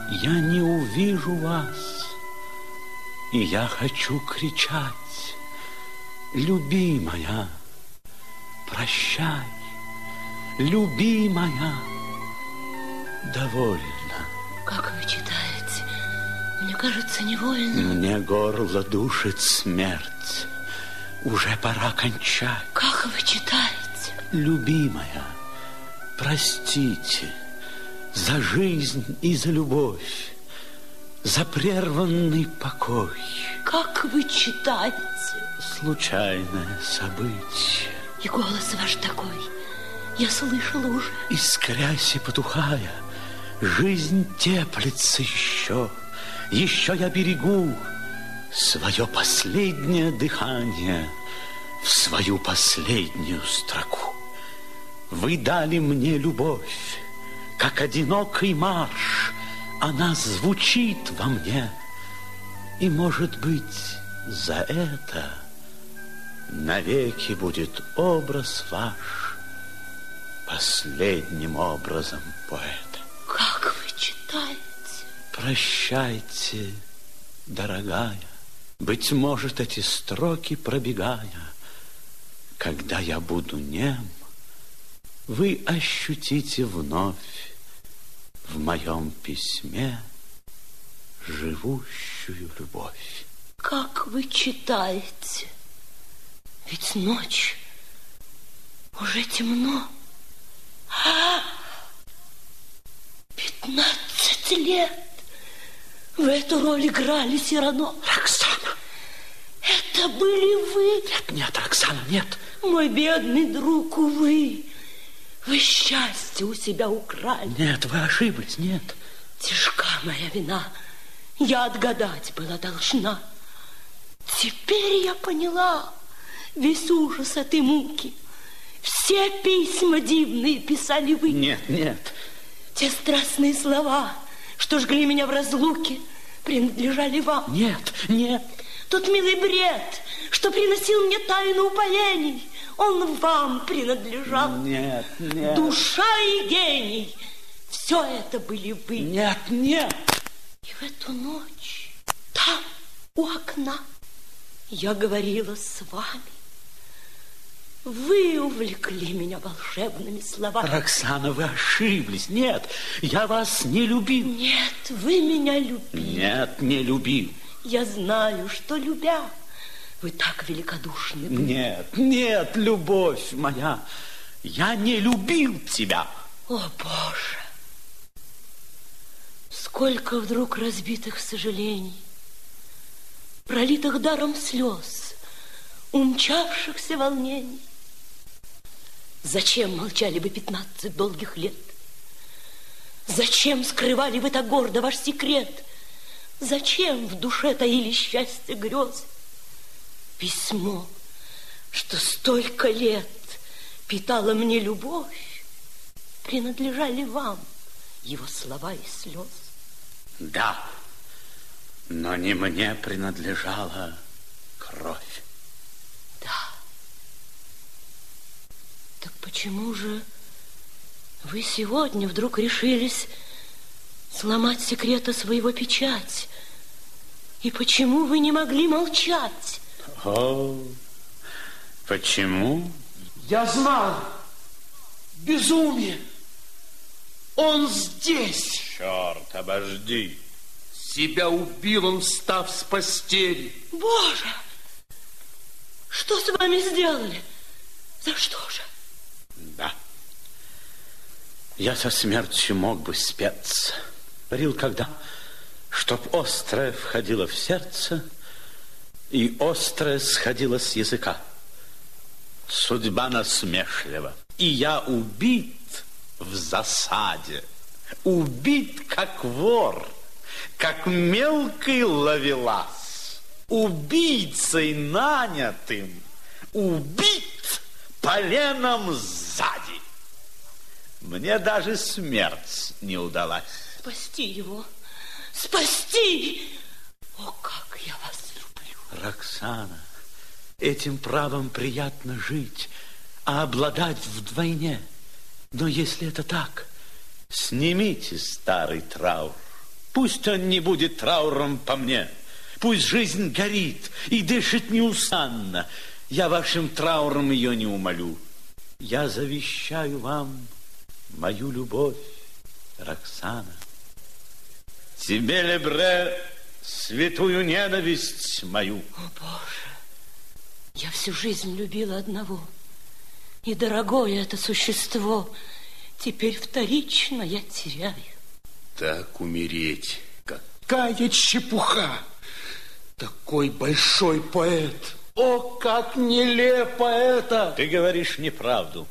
Я не увижу вас, и я хочу кричать, любимая, прощай, любимая, довольно. Как вы читаете? Мне кажется, невольно. Мне горло душит смерть. Уже пора кончать. Как вы читаете? Любимая, простите за жизнь и за любовь, за прерванный покой. Как вы читаете? Случайное событие. И голос ваш такой, я слышала уже. Искрясь и потухая, жизнь теплится еще. Еще я берегу свое последнее дыхание в свою последнюю строку. Вы дали мне любовь, как одинокий марш, она звучит во мне. И, может быть, за это навеки будет образ ваш последним образом поэта. Как вы читаете? Прощайте, дорогая, быть может, эти строки пробегая, когда я буду нем, вы ощутите вновь в моем письме живущую любовь. Как вы читаете? Ведь ночь уже темно. Пятнадцать лет. В эту роль играли Сирано. Роксана! Это были вы? Нет, нет, Роксана, нет. Мой бедный друг, увы. Вы счастье у себя украли. Нет, вы ошиблись, нет. Тяжка моя вина. Я отгадать была должна. Теперь я поняла весь ужас этой муки. Все письма дивные писали вы. Нет, нет. Те страстные слова, что жгли меня в разлуке, принадлежали вам. Нет, нет. Тот милый бред, что приносил мне тайну упоений, он вам принадлежал. Нет, нет. Душа и гений, все это были вы. Нет, нет. И в эту ночь, там, у окна, я говорила с вами. Вы увлекли меня волшебными словами. Роксана, вы ошиблись. Нет, я вас не любил. Нет, вы меня любили. Нет, не любил. Я знаю, что любя, вы так великодушны. были. Нет, нет, любовь моя, я не любил тебя. О, Боже! Сколько вдруг разбитых сожалений, пролитых даром слез, умчавшихся волнений. Зачем молчали вы пятнадцать долгих лет? Зачем скрывали вы так гордо ваш секрет? Зачем в душе таили счастье грез? Письмо, что столько лет питало мне любовь, принадлежали вам его слова и слез. Да, но не мне принадлежала кровь. Да. Так почему же вы сегодня вдруг решились сломать секрета своего печать? И почему вы не могли молчать? О, почему? Я знал. Безумие. Он здесь. Черт, обожди. Себя убил он, встав с постели. Боже! Что с вами сделали? За что же? Да. Я со смертью мог бы спеться. Говорил, когда, чтоб острое входило в сердце, и острое сходило с языка. Судьба насмешлива. И я убит в засаде. Убит, как вор, как мелкий ловелас. убийцей нанятым, убит поленом сзади. Мне даже смерть не удалась. Спасти его, спасти! О, как я вас! Роксана, этим правом приятно жить, а обладать вдвойне. Но если это так, снимите старый траур. Пусть он не будет трауром по мне. Пусть жизнь горит и дышит неустанно. Я вашим трауром ее не умолю. Я завещаю вам мою любовь, Роксана. Тебе, Лебре, святую ненависть мою. О, Боже, я всю жизнь любила одного. И дорогое это существо теперь вторично я теряю. Так умереть, какая чепуха! Такой большой поэт. О, как нелепо это! Ты говоришь неправду.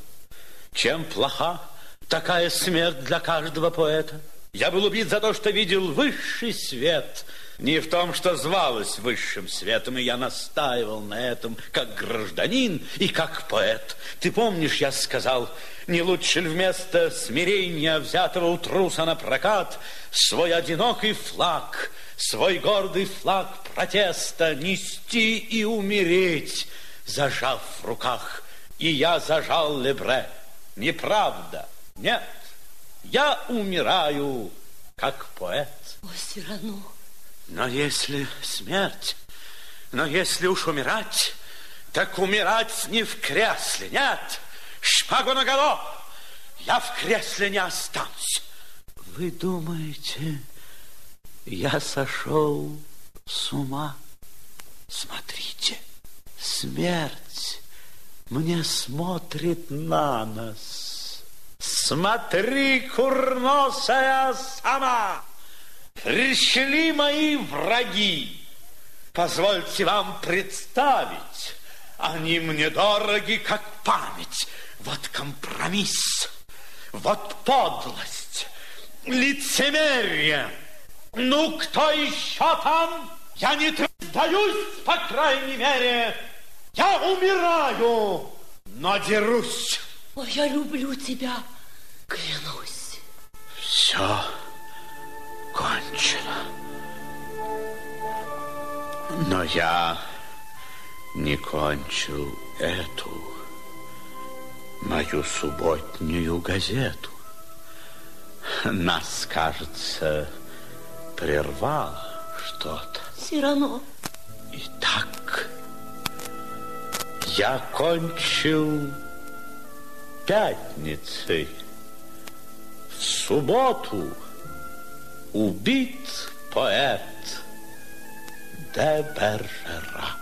Чем плоха такая смерть для каждого поэта? Я был убит за то, что видел высший свет, не в том, что звалось высшим светом, и я настаивал на этом как гражданин и как поэт. Ты помнишь, я сказал, не лучше ли вместо смирения, взятого у труса на прокат, свой одинокий флаг, свой гордый флаг протеста нести и умереть, зажав в руках. И я зажал Лебре. Неправда. Нет. Я умираю, как поэт. О, Сирано. Но если смерть, но если уж умирать, так умирать не в кресле, нет. Шпагу наголо, я в кресле не останусь. Вы думаете, я сошел с ума? Смотрите, смерть мне смотрит на нос. Смотри, курносая сама, пришли мои враги. Позвольте вам представить, они мне дороги, как память. Вот компромисс, вот подлость, лицемерие. Ну, кто еще там? Я не сдаюсь, по крайней мере. Я умираю, но дерусь. О, я люблю тебя, клянусь. Все кончено. Но я не кончил эту мою субботнюю газету. Нас, кажется, прервало что-то. Сирано. Итак, я кончил пятницей. В субботу убит поэт де Бержерак.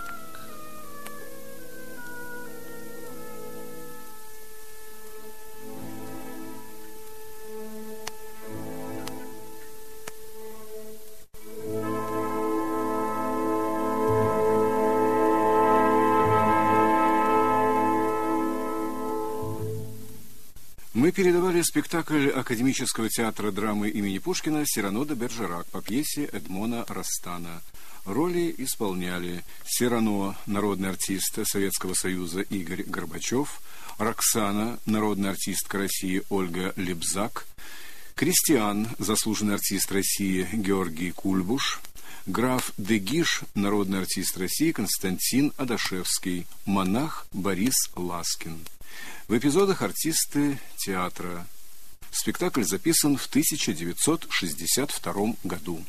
Мы передавали спектакль Академического театра драмы имени Пушкина «Сирано де Бержерак» по пьесе Эдмона Растана. Роли исполняли Сирано, народный артист Советского Союза Игорь Горбачев, Роксана, народная артистка России Ольга Лебзак, Кристиан, заслуженный артист России Георгий Кульбуш, граф Дегиш, народный артист России Константин Адашевский, монах Борис Ласкин. В эпизодах артисты театра. Спектакль записан в 1962 году.